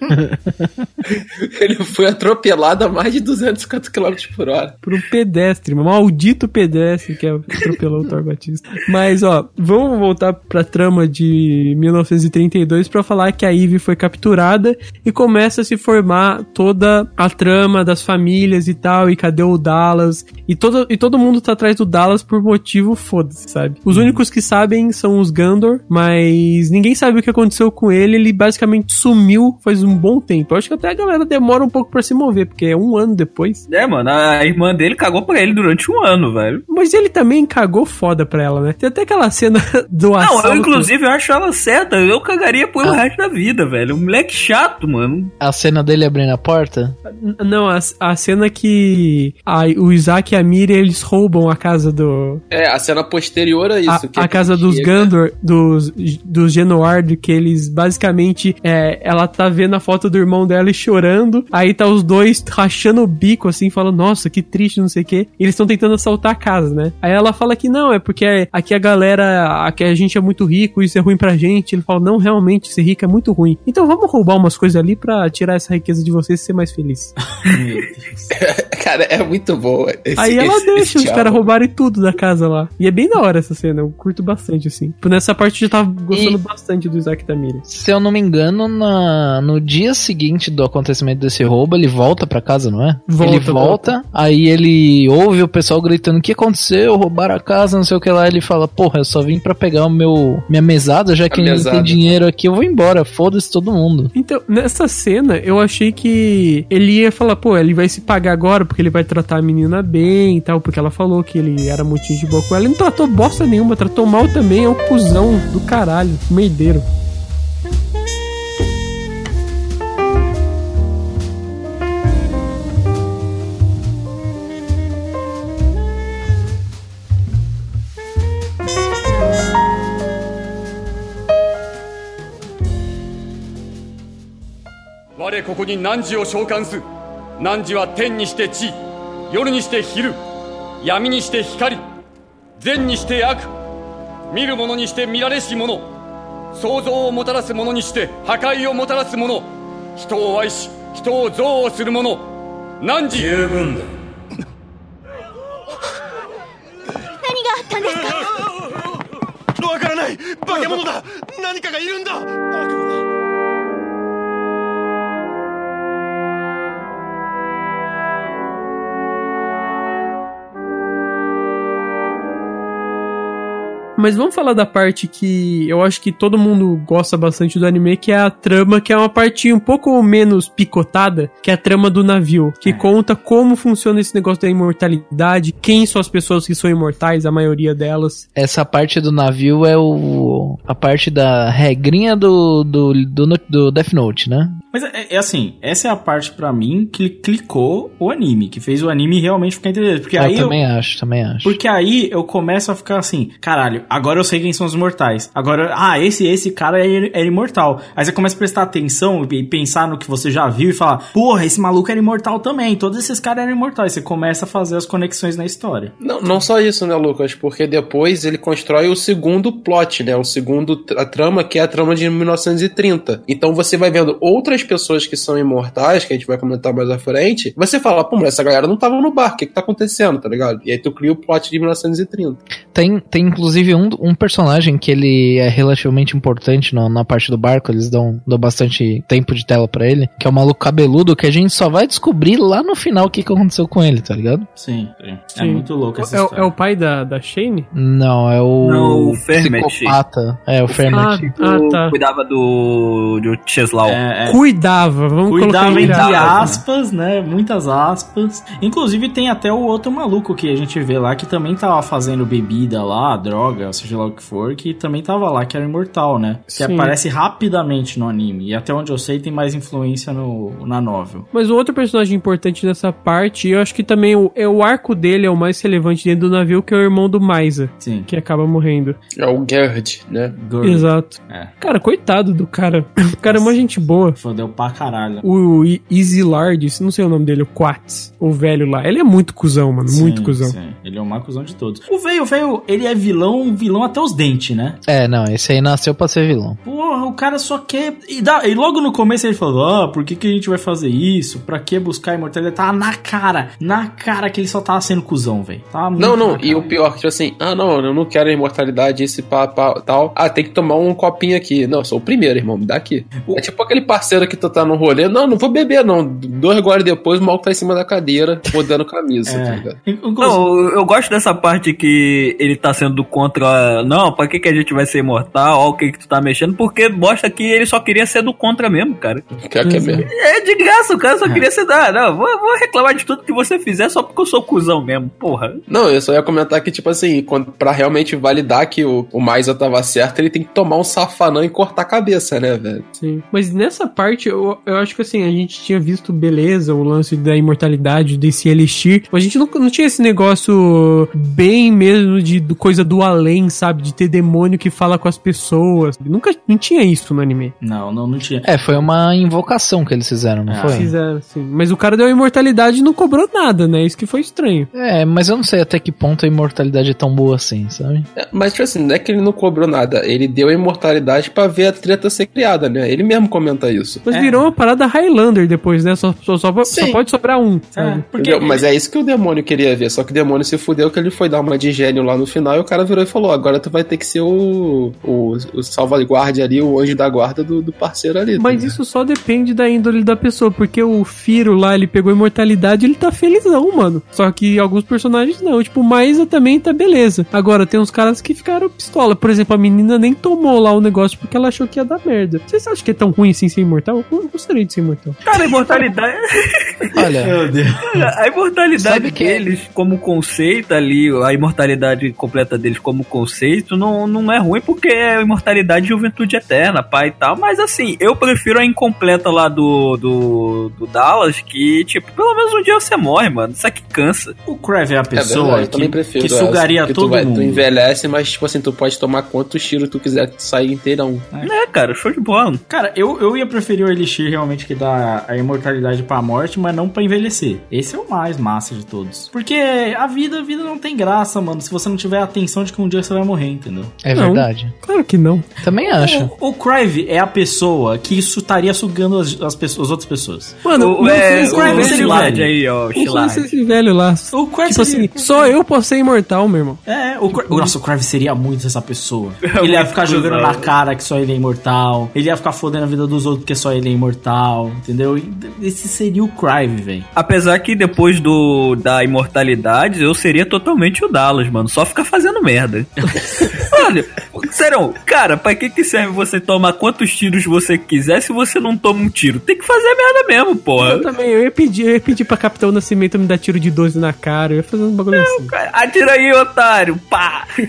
Ele foi atropelado a mais de 250 km por hora. Por um pedestre, maldito pedestre que atropelou o Thor Batista. Mas, ó, vamos voltar pra trama de 1932 pra falar que a Eve foi capturada e começa a se formar toda a trama das famílias e tal, e cadê o Dallas? E todo, e todo mundo tá atrás do Dallas por motivo foda-se, sabe? Os únicos que sabem são os Gandor, mas ninguém sabe o que aconteceu com ele, ele basicamente sumiu faz um bom tempo. Eu acho que até a galera demora um pouco pra se mover, porque é um ano depois. É, mano, a irmã dele cagou pra ele durante um ano, velho. Mas ele também cagou foda pra ela, né? Tem até aquela cena do Não, assalto. eu inclusive eu acho ela certa. Eu cagaria por o Ah. resto da vida, velho. Um moleque chato, mano. A cena dele abrindo a porta? Não, a, a cena que a- o Isaac e a Miriam, eles roubam a casa do... É, a cena posterior a isso. A, que a ele casa dos chega- Gandor, dos, dos Genoard, que eles basicamente. É, ela tá vendo a foto do irmão dela e chorando. Aí tá os dois rachando o bico, assim, falando, nossa, que triste, não sei o quê. E eles estão tentando assaltar a casa, né? Aí ela fala que não, é porque aqui a galera. Aqui a gente é muito rico, isso é ruim pra gente. Ele fala, não, realmente, ser rico é muito ruim. Então vamos roubar umas coisas ali pra tirar essa riqueza de vocês e ser mais feliz. Cara, é muito boa. Aí ela esse- deixa esse os caras roubarem tudo da casa lá. E é bem da hora essa cena, eu curto bastante, assim. Tipo, nessa parte eu já tava gostando E- bastante do Isaac Miriam. Se eu não me engano, na, no dia seguinte do acontecimento desse roubo, ele volta pra casa, não é? Volta, ele volta, aí ele ouve o pessoal gritando: O que aconteceu? Roubaram a casa, não sei o que lá. Ele fala: Porra, eu só vim pra pegar o meu minha mesada, já que ninguém mesada. tem dinheiro aqui, eu vou embora. Foda-se todo mundo. Então, nessa cena, eu achei que ele ia falar, pô, ele vai se pagar agora porque ele vai tratar a menina bem e tal, porque ela falou que ele era muito gente boa com ela. Ele não tratou bosta nenhuma, tratou mal também, é um cuzão do caralho, merdeiro. ここに汝を召喚す汝は天にして地夜にして昼闇にして光善にして悪見る者にして見られし者創造をもたらす者にして破壊をもたらす者人を愛し人を憎悪する者汝十分だ。何があったんですか？わからない。化け物だ。何かがいるんだ「Mas vamos falar da parte que eu acho que todo mundo gosta bastante do anime, que é a trama, que é uma parte um pouco menos picotada, que é a trama do navio, que conta como funciona esse negócio da imortalidade, quem são as pessoas que são imortais, a maioria delas. Essa parte do navio é o a parte da regrinha do, do, do, do Death Note, né? Mas é, é assim, essa é a parte pra mim que clicou o anime, que fez o anime realmente ficar interessante. Porque eu aí eu, também acho, também acho. Porque aí eu começo a ficar assim, caralho, agora eu sei quem são os mortais. Agora, ah, esse esse cara é, é imortal. Aí você começa a prestar atenção e pensar no que você já viu e falar, porra, esse maluco era imortal também. Todos esses caras eram imortais. Você começa a fazer as conexões na história. Não, não só isso, né, Lucas? Porque depois ele constrói o segundo plot, né? O segundo a trama, que é a trama de 1930. Então você vai vendo outras pessoas que são imortais, que a gente vai comentar mais à frente. Você fala, pô, mas essa galera não tava no bar, o que que tá acontecendo, tá ligado? E aí tu cria o plot de 1930. Tem, tem inclusive um, um personagem que ele é relativamente importante na, na parte do barco, eles dão, dão bastante tempo de tela pra ele, que é o maluco cabeludo, que a gente só vai descobrir lá no final o que, que aconteceu com ele, tá ligado? Sim, é Sim. muito louco essa É, o- história. é o pai da, da Shane? Não, é o. Não, o Fermet. psicopata. É, o Fermet. Ah, ah, tá. Cuidava do, do Cheslau. É, é. Cuidava, vamos Cuidava colocar entre aspas. aspas, né? Muitas aspas. Inclusive tem até o outro maluco que a gente vê lá que também tava fazendo bebida lá, droga, seja lá o que for, que também tava lá, que era imortal, né? Que Sim. aparece rapidamente no anime. E até onde eu sei tem mais influência no, na novel. Mas o outro personagem importante nessa parte, eu acho que também o, é o arco dele é o mais relevante dentro do navio, que é o irmão do Maisa, Sim. que acaba morrendo. É o Gerd, né? Gurren. Exato. É. Cara, coitado do cara. O cara é uma gente boa. Fodeu pra caralho. O Easy Lard, não sei o nome dele, o Quats, o velho lá. Ele é muito cuzão, mano, muito Sim, cuzão. sim. Ele é o mais cuzão de todos. O veio, veio, ele é vilão, vilão até os dentes, né? É, não, esse aí nasceu pra ser vilão. Porra, o cara só quer. E, dá- e logo no começo ele falou: Ah, por que, que a gente vai fazer isso? Pra que buscar a imortalidade? Tava na cara, na cara que ele só tava sendo cuzão, velho. Tava muito Não, não, e o pior, tipo assim, ah não, eu não quero a imortalidade, esse pá, pá, tal. Ah, tem que tomar um copinho aqui. Não, eu sou o primeiro, irmão, me dá aqui. É tipo aquele parceiro que tu tá no rolê, não, não vou beber, não. Dois goles depois, o maluco tá em cima da cadeira, rodando camisa, É. tá? Não, eu- eu gosto dessa parte que ele tá sendo contra. Não, pra que, que a gente vai ser imortal? Ó, o que, que tu tá mexendo? Porque mostra que ele só queria ser do contra mesmo, cara. Quer que é mesmo. É de graça, o cara só queria ser da. Não, vou, vou reclamar de tudo que você fizer só porque eu sou cuzão mesmo, porra. Não, eu só ia comentar que, tipo assim, quando, pra realmente validar que o, o Maisa tava certo, ele tem que tomar um safanão e cortar a cabeça, né, velho? Sim. Mas nessa parte, eu, eu acho que assim, a gente tinha visto beleza, o lance da imortalidade, desse elixir. Mas a gente não, não tinha esse negócio bem mesmo de do- coisa do além, sabe? De ter demônio que fala com as pessoas. Nunca não tinha isso no anime. Não, não, não tinha. É, foi uma invocação que eles fizeram, não Ah, foi? Fizeram, assim. Mas o cara deu a imortalidade e não cobrou nada, né? Isso que foi estranho. É, mas eu não sei até que ponto a imortalidade é tão boa assim, sabe? É, Mas, tipo assim, não é que ele não cobrou nada, ele deu a imortalidade pra ver a treta ser criada, né? Ele mesmo comenta isso. Mas É. virou uma parada Highlander depois, né? Só, só, só, só pode sobrar um, sabe? porque? Mas é isso que o demônio queria ver. Só que o demônio se fudeu que ele foi dar uma de gênio lá no final e o cara virou e falou: agora tu vai ter que ser o, o, o salvaguarda ali, o anjo da guarda do, do parceiro ali. Mas tá isso só depende da índole da pessoa, porque o Firo lá, ele pegou imortalidade ele tá felizão, mano. Só que alguns personagens não. Tipo, o Maisa também tá beleza. Agora, tem uns caras que ficaram pistola. Por exemplo, a menina nem tomou lá o negócio porque ela achou que ia dar merda. Vocês acham que é tão ruim assim ser imortal? Eu gostaria de ser imortal. Cara, a imortalidade. Olha, Meu Deus. A imortalidade que- deles como conceito ali, a imortalidade completa deles como conceito, não, não é ruim porque é imortalidade e juventude eterna, pai e tal. Mas assim, eu prefiro a incompleta lá do, do, do Dallas, que, tipo, pelo menos um dia você morre, mano. Isso aqui cansa. O Crave é a É pessoa verdade, também que, prefiro que essa, sugaria porque todo tu, vai- mundo. tu envelhece, mas tipo assim, tu pode tomar quantos tiros tu quiser sair inteirão. É, cara, show de bola. Cara, eu, eu ia preferir o Elixir realmente que dá a imortalidade pra morte, mas não pra envelhecer. Esse é o mais massa de todos. Porque a vida, a vida não tem graça, mano, se você não tiver atenção de que um dia você vai morrer, entendeu? é Não. verdade. Claro que não. Também acho. O, o Crive é a pessoa que isso estaria sugando as, as, pessoas, as outras pessoas. Mano, O, não é, o Crave velho- seria aí, ó, o esse velho lá. O Crave Tipo seria- assim, só eu posso ser imortal, meu irmão. É, o, Nossa, o Crave seria muito essa pessoa. É Ele ia ficar jogando na cara que só ele é imortal. Ele ia ficar fodendo a vida dos outros porque só ele é imortal. Entendeu? Esse seria o Crive, velho. Apesar que depois do da imortalidade, eu seria totalmente o Dallas, mano. Só ficar fazendo merda. Olha, sério, cara, pra que que serve você tomar quantos tiros você quiser se você não toma um tiro? Tem que fazer merda mesmo, porra. Eu também, eu ia pedir, eu ia pedir pra Capitão Nascimento me dar tiro de 12 na cara, eu ia fazer um bagulho assim. Atira aí, otário. Pá.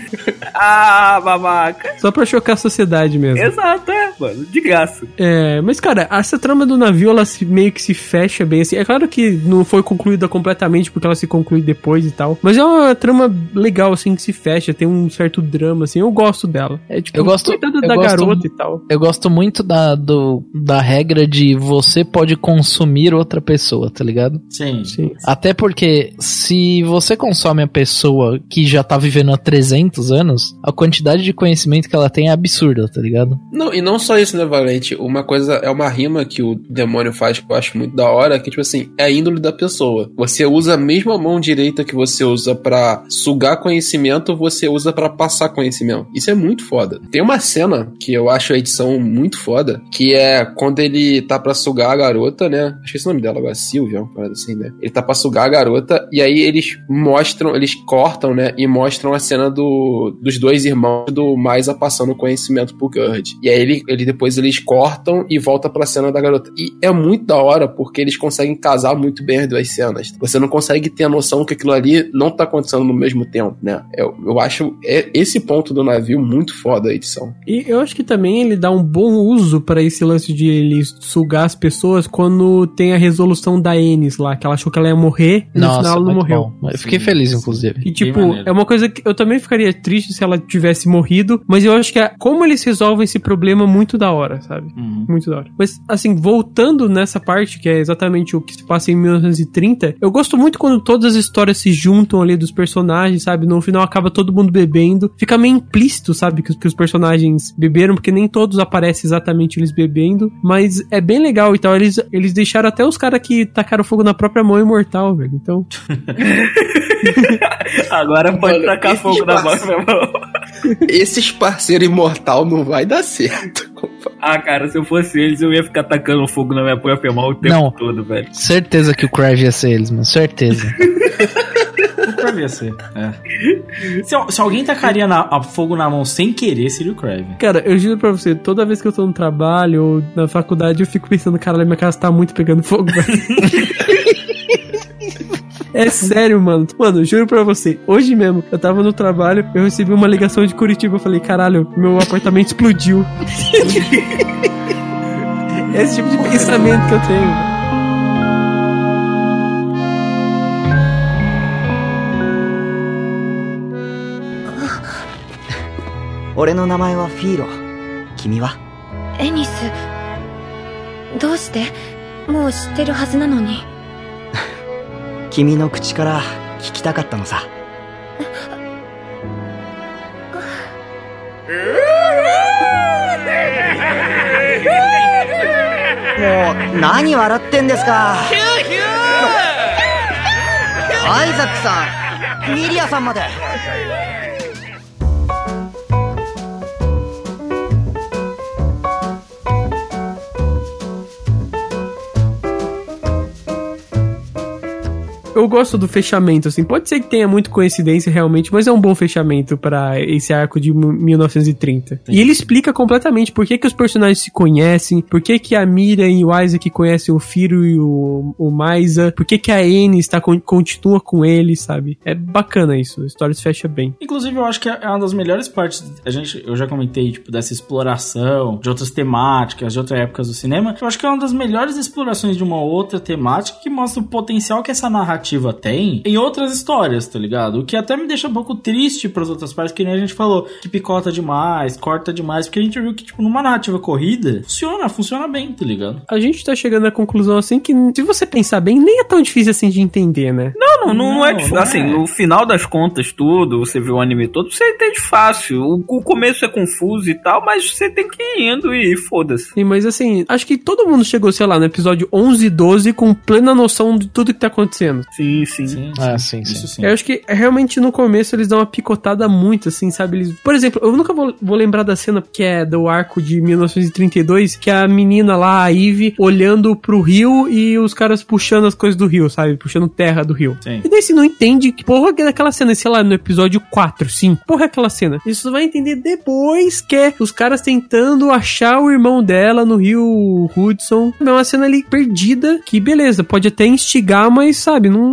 Ah, babaca. Só pra chocar a sociedade mesmo. Exato, é, mano. De graça. É, mas cara, essa trama do navio, ela se- meio que se fecha bem assim. É claro que não foi concluída completamente, porque ela se conclui depois e tal. Mas é uma trama legal, assim, que se fecha, tem um certo drama, assim. Eu gosto dela. É tipo, Eu gosto- coitada eu da gosto- garota e tal. Eu gosto muito da, do, da regra de você pode consumir outra pessoa, tá ligado? Sim. Sim. Até porque se você consome a pessoa que já tá vivendo há 300 anos, a quantidade de conhecimento que ela tem é absurda, tá ligado? Não, e não só isso, né, Valente? Uma coisa é uma rima que o demônio faz que eu acho muito da hora, que, tipo assim, é a índole da pessoa. Você usa a mesma mão direita que você usa pra sugar conhecimento, você usa pra passar conhecimento. Isso é muito foda. Tem uma cena que eu acho a edição muito foda, que é quando ele tá pra sugar a garota, né? Acho que é o nome dela agora, Silvia, uma parada assim, né? Ele tá pra sugar a garota, e aí eles mostram, eles cortam, né? E mostram a cena do, dos dois irmãos do Maisa passando conhecimento pro Gerd. E aí ele, ele depois eles cortam e volta pra cena da garota. E é muito da hora, porque eles conseguem casar muito bem as duas cenas. Você não consegue ter a noção que aquilo ali não tá acontecendo no mesmo tempo, né? Eu, eu acho é- esse ponto do navio muito foda a edição. E eu acho que também ele dá um bom uso pra esse lance de ele sugar as pessoas quando tem a resolução da Enes lá, que ela achou que ela ia morrer e no final ela não morreu. bom. Eu fiquei feliz, inclusive. E tipo, é uma coisa que eu também ficaria triste se ela tivesse morrido, mas eu acho que é, como eles resolvem esse problema muito muito da hora, sabe? Uhum. Muito da hora. Mas, assim, voltando nessa parte, que é exatamente o que se passa em 1930, eu gosto muito quando todas as histórias se juntam ali dos personagens, sabe? No final acaba todo mundo bebendo. Fica meio implícito, sabe? Que, que os personagens beberam, porque nem todos aparecem exatamente eles bebendo. Mas é bem legal e tal. Eles, eles deixaram até os caras que tacaram fogo na própria mão imortal, velho. Então. Agora pode Mano, tacar fogo na mão, meu irmão. Esses parceiros imortal não vai dar certo. Ah, cara, se eu fosse eles, eu ia ficar tacando fogo na minha própria mão o tempo Não. todo, velho. Certeza que o Crave ia ser eles, mano. Certeza. O Crave ia ser. É. Se, se alguém tacaria na- a fogo na mão sem querer, seria o Crave. Cara, eu juro pra você, toda vez que eu tô no trabalho ou na faculdade, eu fico pensando, caralho, minha casa tá muito pegando fogo, velho. É sério, mano. Mano, juro pra você. Hoje mesmo, eu tava no trabalho, eu recebi uma ligação de Curitiba. Eu falei, caralho, meu apartamento explodiu. Esse tipo de pensamento que eu tenho. 俺の名前はフィーロ君はエニスどうしてもう知ってるはずなのに君の口から聞きたかったのさもう何笑ってんですか？アイザックさんミリアさんまで Eu gosto do fechamento, assim. Pode ser que tenha muito coincidência realmente, mas é um bom fechamento pra esse arco de 1930. E ele explica completamente por que, que os personagens se conhecem, por que, que a Miriam e o Isaac conhecem o Firo e o, o Maisa, por que, que a Anne está, con- continua com ele, sabe? É bacana isso. A história se fecha bem. Inclusive, eu acho que é uma das melhores partes. A gente, eu já comentei, tipo, dessa exploração, de outras temáticas, de outras épocas do cinema. Eu acho que é uma das melhores explorações de uma outra temática que mostra o potencial que essa narrativa tem em outras histórias, tá ligado? O que até me deixa um pouco triste pras outras partes, que nem a gente falou, que picota demais, corta demais, porque a gente viu que, tipo, numa narrativa corrida, funciona, funciona bem, tá ligado? A gente tá chegando à conclusão, assim, que se você pensar bem, nem é tão difícil assim de entender, né? Não, não, não, Não, é difícil. Assim, é. no final das contas, tudo, você viu o anime todo, você entende fácil. O, o começo é confuso e tal, mas você tem que ir indo e foda-se. Sim, mas assim, acho que todo mundo chegou, sei lá, no episódio 11 e 12 com plena noção de tudo que tá acontecendo. Sim, sim. Sim, Ah, sim, sim. Isso sim. Eu acho que realmente no começo eles dão uma picotada muito, assim, sabe? Eles... Por exemplo, eu nunca vou, vou lembrar da cena que é do arco de 1932, que é a menina lá, a Eve, olhando pro rio e os caras puxando as coisas do rio, sabe? Puxando terra do rio. Sim. E daí você não entende que porra que é daquela cena, sei lá, no episódio 4, 5. Porra é aquela cena. Isso vai entender depois que é os caras tentando achar o irmão dela no rio Hudson. É uma cena ali perdida, que beleza, pode até instigar, mas sabe, não,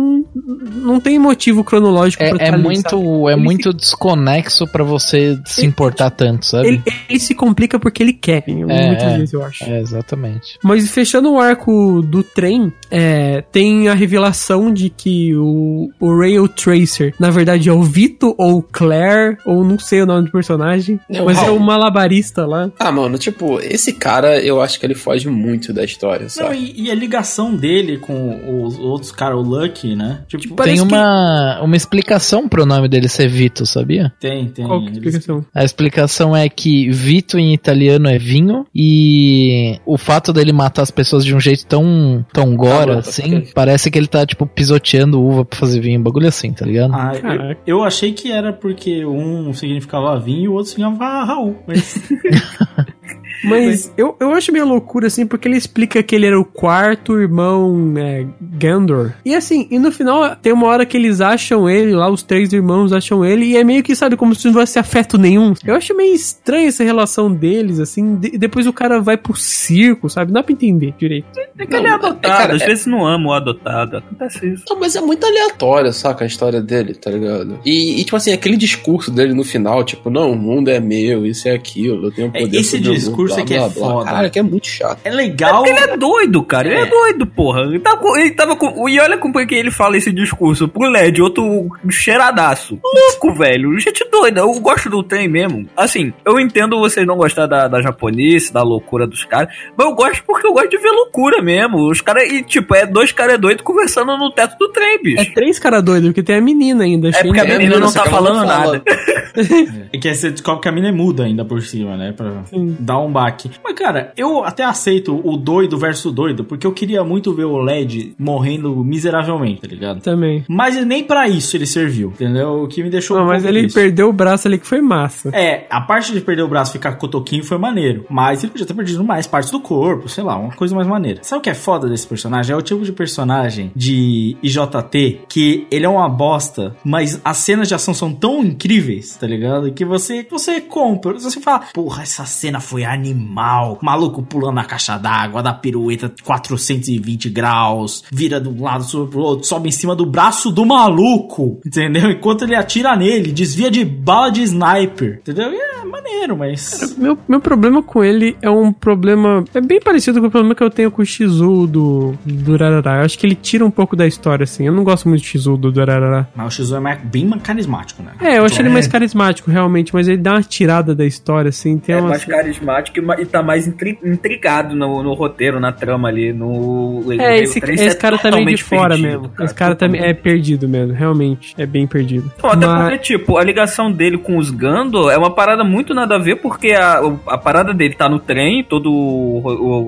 não tem motivo cronológico É, pra é ali, muito, sabe? é Ele muito desconexo pra você se importar tanto, sabe? Ele, ele se complica porque ele quer, É, muitas é. vezes eu acho. É, exatamente. Mas fechando o arco do trem, é, tem a revelação de que o, o Rail Tracer, na verdade, é o Vito ou Claire, ou não sei o nome do personagem, É mas é Raul. o malabarista lá. Ah, mano, tipo, esse cara, eu acho que ele foge muito da história, Não, sabe? e, e a ligação dele com os outros caras, o Lucky, né? Tipo, Tem Parece uma, uma explicação pro nome dele ser Vito, sabia? Tem, tem. Qual que é Eles- explicação? A explicação é que Vito em italiano é vinho e o fato dele matar as pessoas de um jeito tão, tão gora, Ah, assim, ok. parece que ele tá, tipo, pisoteando uva pra fazer vinho, um bagulho assim, tá ligado? Ah, eu, eu achei que era porque um significava vinho e o outro significava Raul. Mas Mas eu, eu acho meio loucura, assim, porque ele explica que ele era o quarto irmão é, Gandor. E assim, e no final tem uma hora que eles acham ele, lá os três irmãos acham ele, e é meio que, sabe, como se não tivesse afeto nenhum. Eu acho meio estranha essa relação deles, assim, de- e depois o cara vai pro circo, sabe? Não dá pra entender direito. É que ele é Não, adotado, cara, às é- vezes não ama o adotado, acontece isso. Não, mas é muito aleatório, saca, a história dele, tá ligado? E, e, tipo assim, aquele discurso dele no final, tipo, não, o mundo é meu, isso é aquilo, eu tenho é, poder esse sobre o mundo, discurso Isso blá, aqui é blá, blá. foda. Cara, que é muito chato. É legal. Porque ele é doido, cara. Ele é, É. doido, porra. Ele, tá com- ele tava com. E olha como é que ele fala esse discurso pro LED, outro cheiradaço. Louco, velho. Gente doida. Eu gosto do trem mesmo. Assim, eu entendo vocês não gostar da, da japonesa, da loucura dos caras. Mas eu gosto porque eu gosto de ver loucura mesmo. Os caras. E, tipo, é dois caras doidos conversando no teto do trem, bicho. É três caras doidos, porque tem a menina ainda. É porque a cheia- menina não só tá que ela falando não fala. nada. É que aí você descobre que a mina é muda ainda por cima, né? Pra dar um baque. Mas, cara, eu até aceito o doido versus doido, porque eu queria muito ver o LED morrendo miseravelmente, tá ligado? Também. Mas nem pra isso ele serviu, entendeu? O que me deixou Não, um mas ele triste. perdeu o braço ali que foi massa. É, a parte de perder o braço e ficar com cotoquinho foi maneiro. Mas ele podia ter perdido mais partes do corpo, sei lá, uma coisa mais maneira. Sabe o que é foda desse personagem? É o tipo de personagem de IJT que ele é uma bosta, mas as cenas de ação são tão incríveis, tá ligado? Que você, você compra. Você fala, porra, essa cena foi animal. Maluco pulando na caixa d'água, da pirueta 420 graus, vira de um lado, sobe pro outro, sobe em cima do braço do maluco, entendeu? Enquanto ele atira nele, desvia de bala de sniper, entendeu? E é maneiro, mas. Meu, meu problema com ele é um problema. É bem parecido com o problema que eu tenho com o Shizu do, do Rarará. Eu acho que ele tira um pouco da história, assim. Eu não gosto muito do Shizu do Rarará. Mas o Shizu é mais- bem carismático, né? É, eu achei ele mais carismático, realmente, mas ele dá uma tirada da história, assim. Tem É umas- mais carismático e ma- e tá mais intri- intrigado no, no roteiro, na trama ali. No, É, esse, esse é cara tá meio de fora perdido, mesmo. cara, esse cara tá, é perdido mesmo, realmente. É bem perdido. Pô, até Mas- porque, tipo, a ligação dele com os Gando é uma parada muito nada a ver, porque a, a parada dele tá no trem, todo o,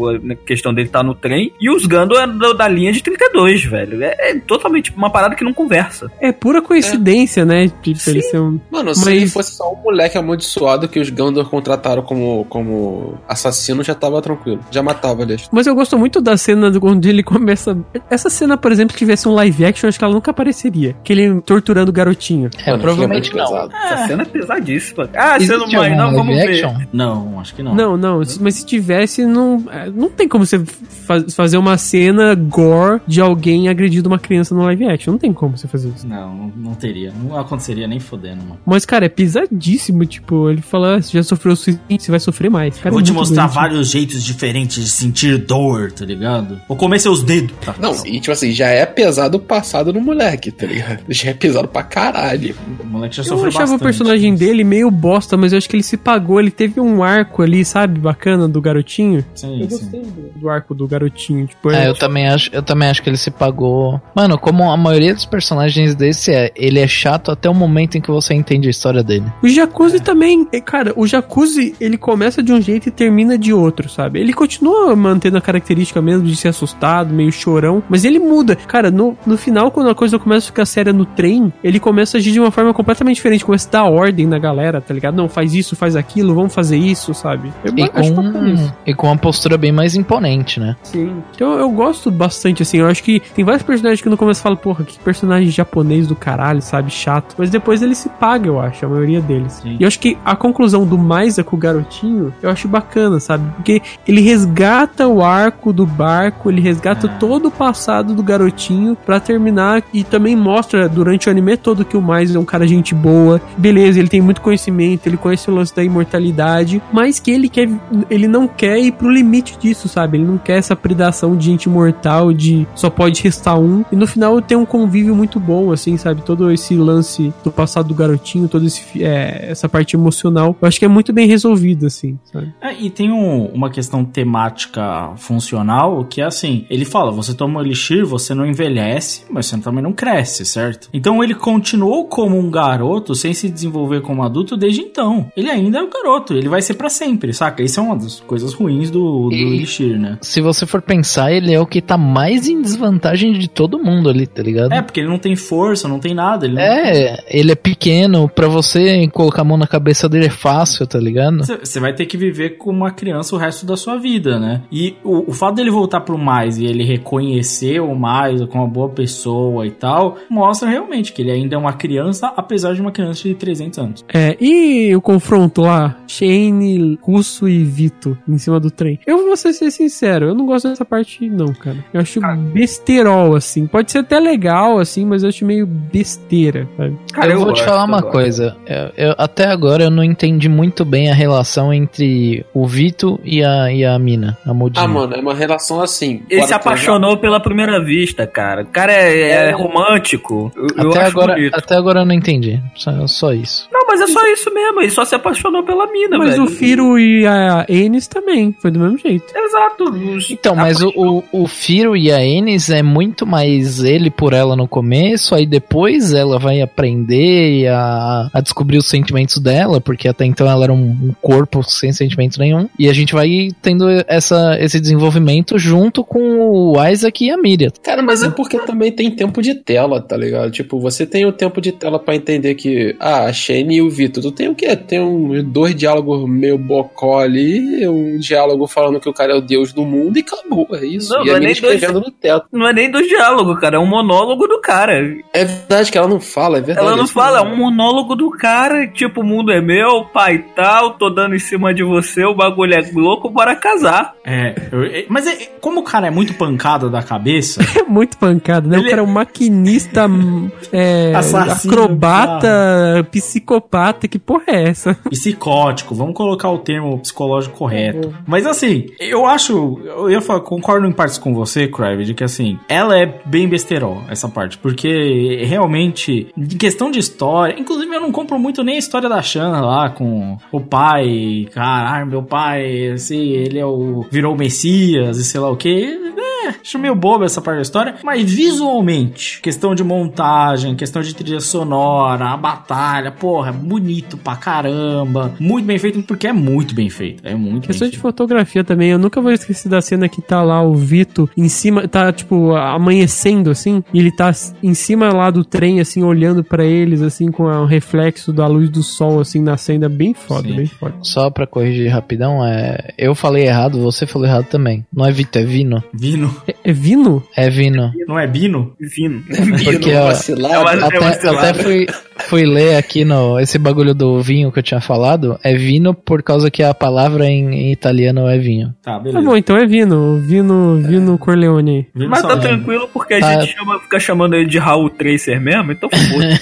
o- a questão dele tá no trem, e os Gando é da, da linha de 32, velho. É, é totalmente uma parada que não conversa. É pura coincidência, né? Tipo, ele ser um. Mano, se Mas- ele fosse só um moleque amaldiçoado que os Gandor contrataram como, como assassino, já tava tranquilo. Já matava, aliás. Mas eu gosto muito da cena do- onde ele começa. Essa cena, por exemplo, se tivesse um live action, acho que ela nunca apareceria. Que ele torturando o garotinho. É, Mano, provavelmente é não. Essa cena é pesadíssima. Ah, Existe sendo mãe, algum não, vamos live ver. action? Não, acho que não. Não, não, mas se tivesse, não, é, não tem como você fa- fazer uma cena gore de alguém agredindo uma criança no live action. Não tem como você fazer isso. Não, não, não teria. Não aconteceria nem fodendo, mano. Mas, cara, é pesadíssimo. Tipo, ele fala: ah, você já sofreu o suficiente, você vai sofrer mais. Cara, Eu vou é te mostrar doente. vários jeitos diferentes de sentir dor, tá ligado? Vou comer seus dedos. Tá. Não, e tipo assim, já é pesado o passado no moleque, tá ligado? Já é pesado pra caralho. O moleque já Eu sofreu achava bastante. o personagem dele meio bosta, mas eu acho que ele se pagou. Ele teve um arco ali, sabe, bacana do garotinho. Sim, Eu gostei do, do arco do garotinho. Tipo, É, é, eu também acho, eu também acho que ele se pagou. Mano, como a maioria dos personagens desse é, ele é chato até o momento em que você entende a história dele. O Jacuzzi também, é, cara, o Jacuzzi, ele começa de um jeito e termina de outro, sabe? Ele continua mantendo a característica mesmo de ser assustado, meio chorão, mas ele muda. Cara, no, no final, quando a coisa começa a ficar séria no trem, ele começa a agir de uma forma completamente diferente, começa a dar ordem na galera, tá ligado? Não, faz isso, faz aquilo, vamos fazer isso, sabe? Eu E com, e com uma postura bem mais imponente, né? Sim. Então eu gosto bastante, assim. Eu acho que tem vários personagens que no começo falam, porra, que personagem japonês do caralho, sabe? Chato. Mas depois ele se paga, eu acho, a maioria deles. Sim. E eu acho que a conclusão do Maisa com o garotinho, eu acho bacana, sabe? Porque ele resgata o arco do barco, ele resgata todo o passado do garotinho pra terminar e também mostra durante o anime todo que o Maisa é um cara gente boa. Beleza, ele tem muito conhecimento, ele conhece o lance da imortalidade, mas que ele quer ele não quer ir pro limite disso, sabe? Ele não quer essa predação de gente imortal, de só pode restar um. E no final tem um convívio muito bom, assim, sabe? Todo esse lance do passado do garotinho, toda essa parte emocional, eu acho que é muito bem resolvido, assim, sabe? É, e tem um- uma questão temática funcional que é assim: ele fala, você toma o elixir, você não envelhece, mas você também não cresce, certo? Então ele continuou como um garoto sem se desenvolver como adulto desde então. Ele ainda é um garoto, ele vai ser pra sempre, saca? Isso é uma das coisas ruins do, do E- elixir, né? Se você for pensar, ele é o que tá mais em desvantagem de todo mundo ali, tá ligado? É, porque ele não tem força, não tem nada. Ele não- É, ele é pequeno, pra você colocar a mão na cabeça dele é fácil, tá ligado? Você vai ter que viver como uma criança o resto da sua vida, né? E o, o fato dele voltar pro mais e ele reconhecer o mais como uma boa pessoa e tal, mostra realmente que ele ainda é uma criança, apesar de uma criança de 300 anos. É, e o confronto lá, Shane, Russo e Vito em cima do trem. Eu vou ser sincero, eu não gosto dessa parte não, cara. Eu acho besterol, assim. Pode ser até legal, assim, mas eu acho meio besteira, sabe? Cara, eu, vou te falar uma coisa. Eu, eu- até agora eu não entendi muito bem a relação entre o Vito e a, e a mina, a Modinha. Ah, mano, é uma relação assim. Ele se apaixonou pela primeira vista, cara. O cara é, é romântico. Eu, eu até, acho agora, bonito. até agora eu não entendi. Só, só isso. Mas é só isso mesmo. Ele só se apaixonou pela mina, Mas velho. o Firo e a Enes também, foi do mesmo jeito. Exato. Então, mas o, o, o Firo e a Enes é muito mais ele por ela no começo, aí depois ela vai aprender a, a descobrir os sentimentos dela, porque até então ela era um, um corpo sem sentimento nenhum, e a gente vai tendo essa, esse desenvolvimento junto com o Isaac e a Miriam. Cara, mas é porque também tem tempo de tela, tá ligado? Tipo, você tem o tempo de tela pra entender que, ah, a Shane e o Vitor, tu tem o quê? Tem um, dois diálogos meio bocó ali, um diálogo falando que o cara é o deus do mundo e acabou, é isso. Não, e não a é nem dois- escrevendo no teto. Não é nem do diálogo, cara. É um monólogo do cara. É verdade que ela não fala, é verdade. Ela não isso fala, é um monólogo do cara, tipo, o mundo é meu, pai tal, tô dando em cima de você, o bagulho é louco, bora casar. É, eu- é, mas é- como o cara é muito pancada da cabeça, É muito pancada, né? Ele O cara é um maquinista, é, acrobata, psicopata, que porra é essa? psicótico, vamos colocar o termo psicológico correto. Mas assim, eu acho, eu ia falar, concordo em partes com você, Crive, de que assim, ela é bem besterol, essa parte, porque realmente, em questão de história, inclusive eu não compro muito nem a história da Shanna lá com o pai, caralho, meu pai, assim, ele é o virou o Messias e sei lá o que. É, acho meio bobo essa parte da história, mas visualmente, questão de montagem, questão de trilha sonora, a batalha, porra, é bonito pra caramba, muito bem feito, porque é muito bem feito, é muito Questão de feito. fotografia também, eu nunca vou esquecer da cena que tá lá o Vito em cima, tá tipo amanhecendo assim, e ele tá em cima lá do trem assim, olhando pra eles assim com o reflexo da luz do sol assim nascendo, é bem foda, Sim. bem foda. Só pra corrigir rapidão, é, eu falei errado, você falou errado também. Não é Vito, é Vino. Vino, É, é Vino? É Vino. não é Bino? Vino. Porque, Não ó, vacilar, é uma-? Até, uma cilada. até fui, fui ler aqui no esse bagulho do vinho que eu tinha falado. É vino por causa que a palavra em, em italiano é vinho. Tá, Tá beleza. bom, então é Vino, Vino, Vino Corleone. Vino Mas tá tranquilo porque a Tá. gente chama- fica chamando ele de Raul Tracer mesmo, então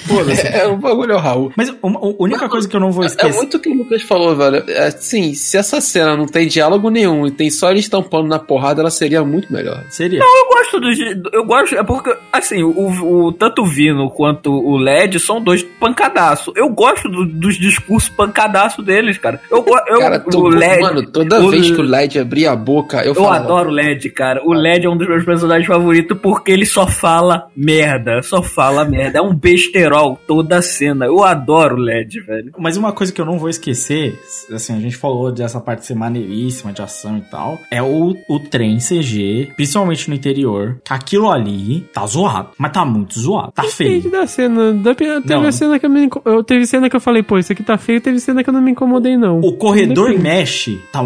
foda-se. É, o bagulho é o Raul. Mas a única coisa que eu não vou É esquecer. muito o que o Lucas falou, velho. É, Assim, se essa cena não tem diálogo nenhum e tem só eles estampando na porrada, ela seria muito melhor. Seria. Eu gosto do. Eu gosto. É porque, assim, o, o- tanto o Vino quanto o LED são dois pancadaço. Eu gosto do- dos discursos pancadaço deles, cara. Eu, eu Cara, o todo, LED. mano, toda o- vez que o LED abria a boca, eu, Eu falava. adoro o LED, cara. O LED é um dos meus personagens favoritos porque ele só fala merda. Só fala merda. É um besterol toda a cena. Eu adoro o LED, velho. Mas uma coisa que eu não vou esquecer, assim, a gente falou dessa parte ser maneiríssima, de ação e tal, é o, o trem CG, principalmente no interior, aquilo ali tá zoado, mas tá muito zoado, tá Depende feio. da cena. Dep- Teve Não. a cena que eu me eu Teve cena que eu falei, pô, isso aqui tá feio, teve cena que eu não me incomodei, não. O corredor mexe, tá,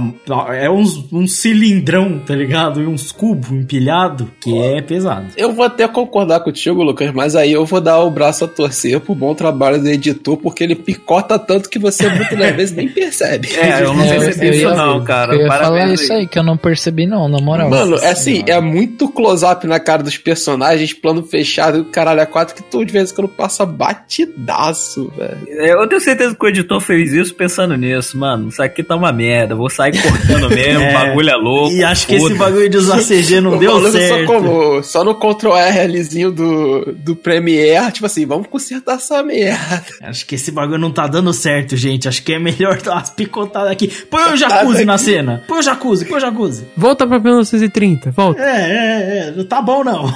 é uns, um cilindrão, tá ligado? E uns cubos empilhados, que é pesado. Eu vou até concordar contigo, Lucas, mas aí eu vou dar o braço a torcer pro bom trabalho do editor, porque ele picota tanto que você muitas vezes nem percebe. É, eu não É, percebi isso não, cara. Eu ia Parabéns falar aí. isso aí, que eu não percebi não, na moral. Mano, é assim, é muito close-up na cara dos personagens, plano fechado, caralho, a quatro que tu de vez em quando passa batidaço, velho. Eu tenho certeza que o editor fez isso pensando nisso, mano. Isso aqui tá uma merda. Vou sair cortando mesmo, É. o bagulho é louco. E acho que esse bagulho de usar CG não deu certo. Só, como, só no Ctrl Rzinho do, do Premiere, tipo assim, vamos consertar essa merda. Acho que esse bagulho não tá dando certo, gente. Acho que é melhor dar umas picotadas aqui. Põe o jacuzzi na cena. Põe o jacuzzi, põe o jacuzzi. Volta pra 1930, volta. É, é, é. Não tá bom, não.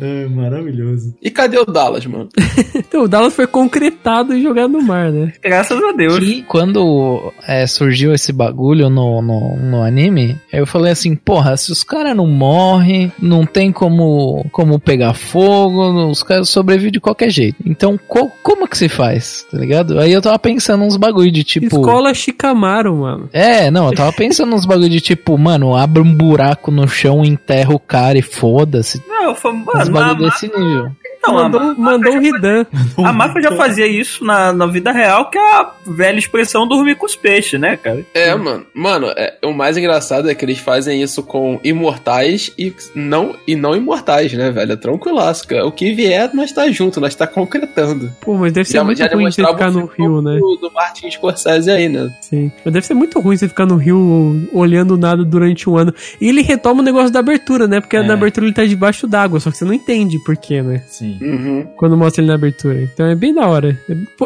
é, maravilhoso. E cadê o Dallas, mano? Então, o Dallas foi concretado e jogado no mar, né? Graças a Deus. E quando é, surgiu esse bagulho no, no, no anime, eu falei assim, porra, se os caras não morrem, não tem como, como pegar fogo, os caras sobrevivem de qualquer jeito. Então, co- como que se faz, tá ligado? Aí eu tava pensando uns bagulho de tipo... Escola Shikamaru, mano. É, não, eu tava pensando uns bagulho de tipo, mano, abre um buraco no chão, enterra o cara e foda-se. Não, foi, Uns mano, bagulho mas- desse nível. Não, mandou, a- mandou um Hidan. A máfia já fazia isso na, na vida real, que é a velha expressão dormir com os peixes, né, cara? É, mano. Mano, é, o mais engraçado é que eles fazem isso com imortais e não, e não imortais, né, velho? É tranquilaço, cara. O que vier, nós tá junto, nós tá concretando. Pô, mas deve ser Já- muito já ruim você ficar o no Rio, né? Do, do Martin Scorsese aí, né? Sim. Mas deve ser muito ruim você ficar no Rio olhando nada durante um ano. E ele retoma o negócio da abertura, né? Porque É. na abertura ele tá debaixo d'água, só que você não entende por quê, né? Sim. Uhum. Quando mostra ele na abertura. Então é bem da hora.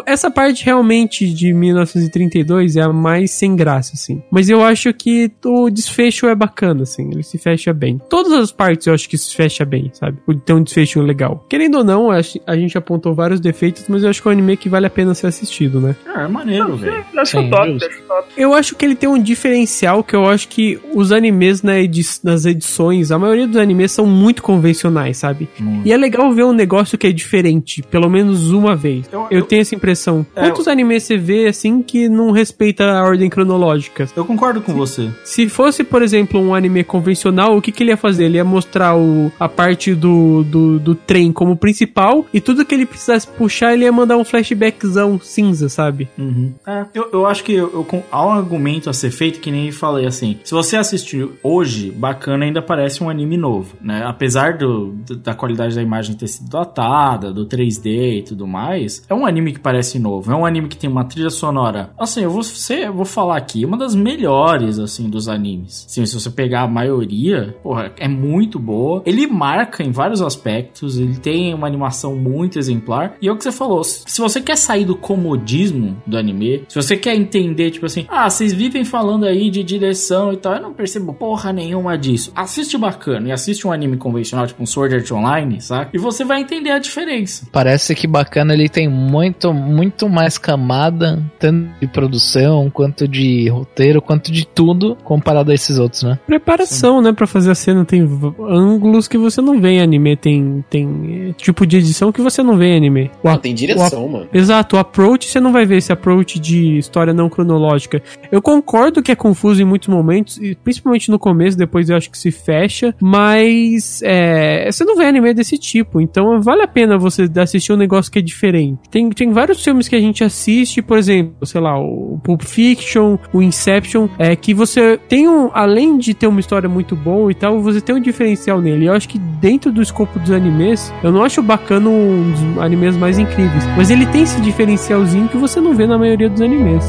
Essa parte realmente de 1932 é a mais sem graça, assim. Mas eu acho que o desfecho é bacana, assim. Ele se fecha bem. Todas as partes eu acho que se fecha bem, sabe? Tem um desfecho legal. Querendo ou não, a gente apontou vários defeitos, mas eu acho que é um anime que vale a pena ser assistido, né? É, é maneiro, velho. Acho Sim, top, justo. acho top. Eu acho que ele tem um diferencial que eu acho que os animes na edi nas edições, a maioria dos animes são muito convencionais, sabe? Muito. E é legal ver um negócio que é diferente, pelo menos uma vez. Eu- Eu, eu- tenho essa impressão. É, Quantos animes você vê assim que não respeita a ordem cronológica? Eu concordo com você. Se fosse, por exemplo, um anime convencional, o que, que ele ia fazer? Ele ia mostrar o, a parte do, do, do trem como principal e tudo que ele precisasse puxar, ele ia mandar um flashbackzão cinza, sabe? Uhum. É, eu, eu acho que eu, eu, com- há um argumento a ser feito que nem falei assim. Se você assistir hoje, bacana ainda parece um anime novo, né? Apesar do- da qualidade da imagem ter sido datada, do 3D e tudo mais, é um anime que parece novo. É um anime que tem uma trilha sonora. Assim, eu vou, ser, eu vou falar aqui, uma das melhores, assim, dos animes. Se você pegar a maioria, porra, é muito boa. Ele marca em vários aspectos, ele tem uma animação muito exemplar. E é o que você falou, se você quer sair do comodismo do anime, se você quer entender, tipo assim, ah, vocês vivem falando aí de direção e tal, eu não percebo porra nenhuma disso. Assiste bacana e assiste um anime convencional, tipo um Sword Art Online, saca? E você vai entender a diferença. Parece que bacana ele tem muito, muito mais camada, tanto de produção, quanto de roteiro, quanto de tudo, comparado a esses outros, né? Preparação, né, Pra fazer a cena. Tem ângulos que você não vê em anime, tem, tem é, tipo de edição que você não vê em anime. O Não, tem direção, mano. Exato, o approach você não vai ver esse approach de história não cronológica. Eu concordo que é confuso em muitos momentos, e principalmente no começo, depois eu acho que se fecha, mas é, você não vê anime desse tipo, então vale a pena você assistir um negócio que é diferente. Tem, tem vários filmes que a gente assiste, por exemplo, sei lá, o Pulp Fiction, o Inception, é que você tem um, além de ter uma história muito boa e tal, você tem um diferencial nele. Eu acho que dentro do escopo dos animes, eu não acho bacana um dos animes mais incríveis, mas ele tem esse diferencialzinho que você não vê na maioria dos animes.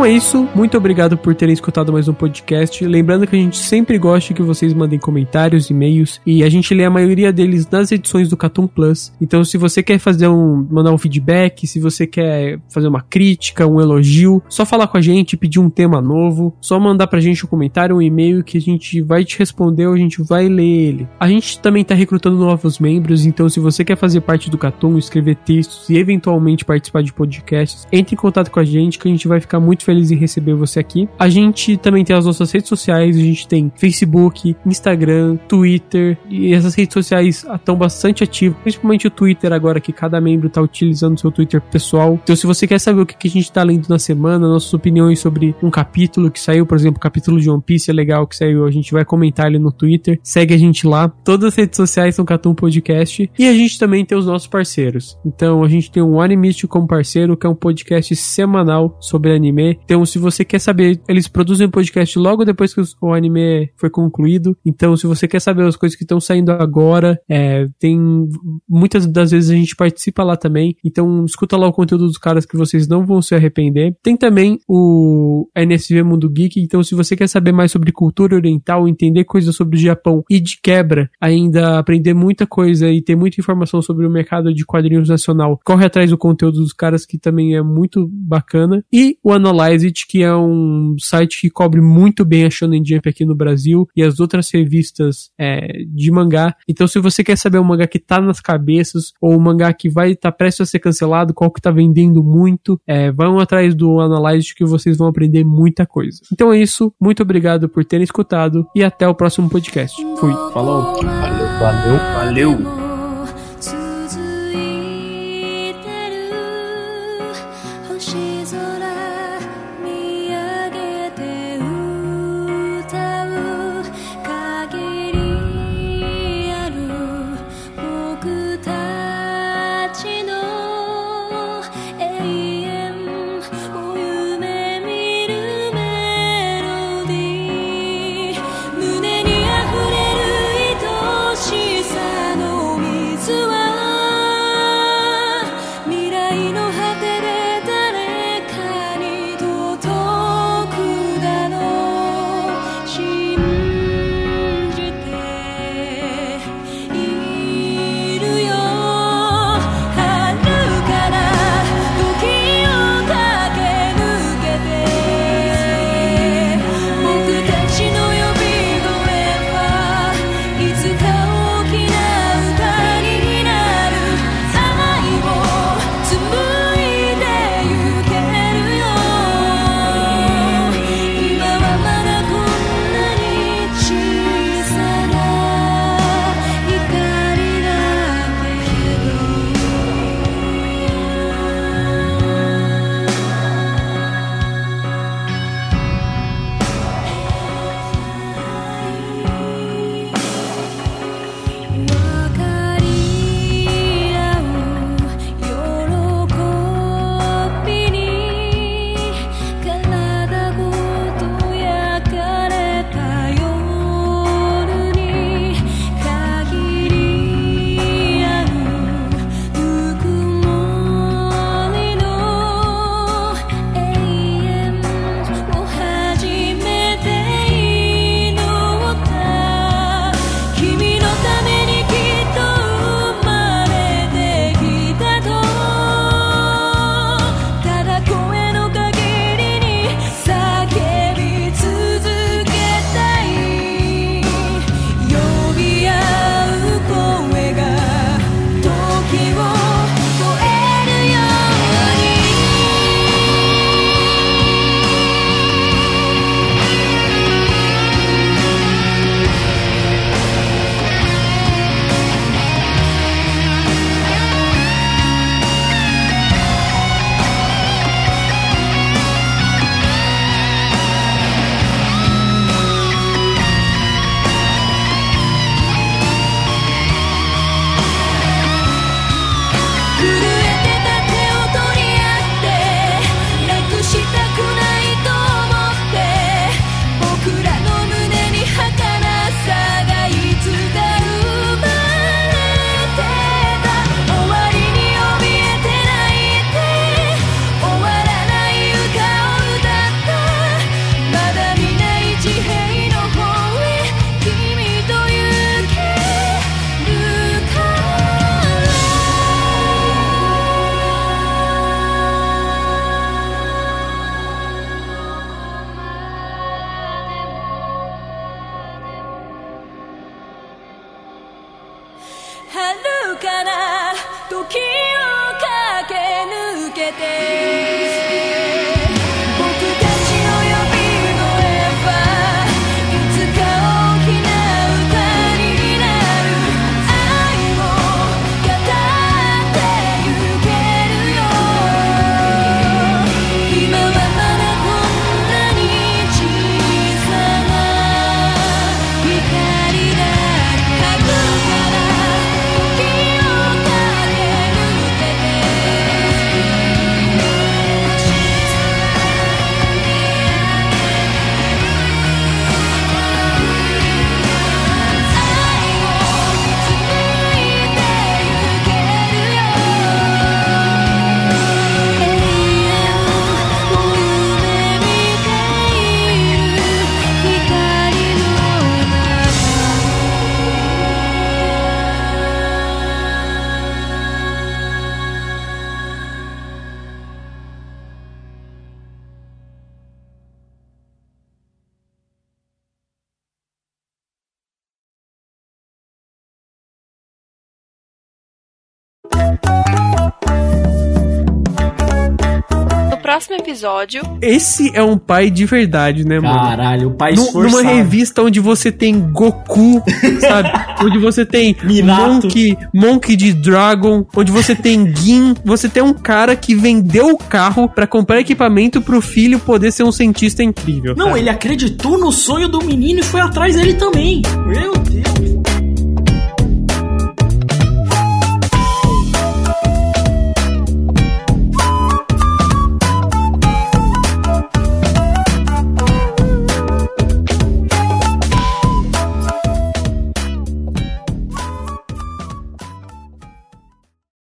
Então é isso. Muito obrigado por terem escutado mais um podcast. Lembrando que a gente sempre gosta que vocês mandem comentários, e-mails e a gente lê a maioria deles nas edições do Catum Plus. Então, se você quer fazer um, mandar um feedback, se você quer fazer uma crítica, um elogio, só falar com a gente, pedir um tema novo, só mandar pra gente um comentário, um e-mail que a gente vai te responder ou a gente vai ler ele. A gente também tá recrutando novos membros, então se você quer fazer parte do Catum, escrever textos e eventualmente participar de podcasts, entre em contato com a gente que a gente vai ficar muito feliz em receber você aqui. A gente também tem as nossas redes sociais, a gente tem Facebook, Instagram, Twitter, e essas redes sociais estão bastante ativas, principalmente o Twitter agora que cada membro está utilizando o seu Twitter pessoal. Então se você quer saber o que a gente está lendo na semana, nossas opiniões sobre um capítulo que saiu, por exemplo, o capítulo de One Piece é legal que saiu, a gente vai comentar ele no Twitter. Segue a gente lá. Todas as redes sociais são Catum Podcast. E a gente também tem os nossos parceiros. Então a gente tem o Animist como parceiro, que é um podcast semanal sobre anime. Então, se você quer saber, eles produzem o podcast logo depois que o anime foi concluído. Então, se você quer saber as coisas que estão saindo agora, é, tem muitas das vezes a gente participa lá também. Então, escuta lá o conteúdo dos caras que vocês não vão se arrepender. Tem também o NSV Mundo Geek. Então, se você quer saber mais sobre cultura oriental, entender coisas sobre o Japão e de quebra, ainda aprender muita coisa e ter muita informação sobre o mercado de quadrinhos nacional, corre atrás do conteúdo dos caras que também é muito bacana. E o Analyze Magazine, que é um site que cobre muito bem a Shonen Jump aqui no Brasil e as outras revistas é, de mangá. Então, se você quer saber um mangá que tá nas cabeças ou um mangá que vai estar tá prestes a ser cancelado, qual que tá vendendo muito, é, vão atrás do Analyze que vocês vão aprender muita coisa. Então é isso, muito obrigado por terem escutado e até o próximo podcast. Fui, falou. valeu, valeu. valeu. Episódio. Esse é um pai de verdade, né, mano? Caralho, o pai esforçado. Numa revista onde você tem Goku, sabe? onde você tem Minato. Monkey, Monkey de Dragon, onde você tem Gin, você tem um cara que vendeu o carro pra comprar equipamento pro filho poder ser um cientista incrível. Não, sabe? ele acreditou no sonho do menino e foi atrás dele também. Meu Deus.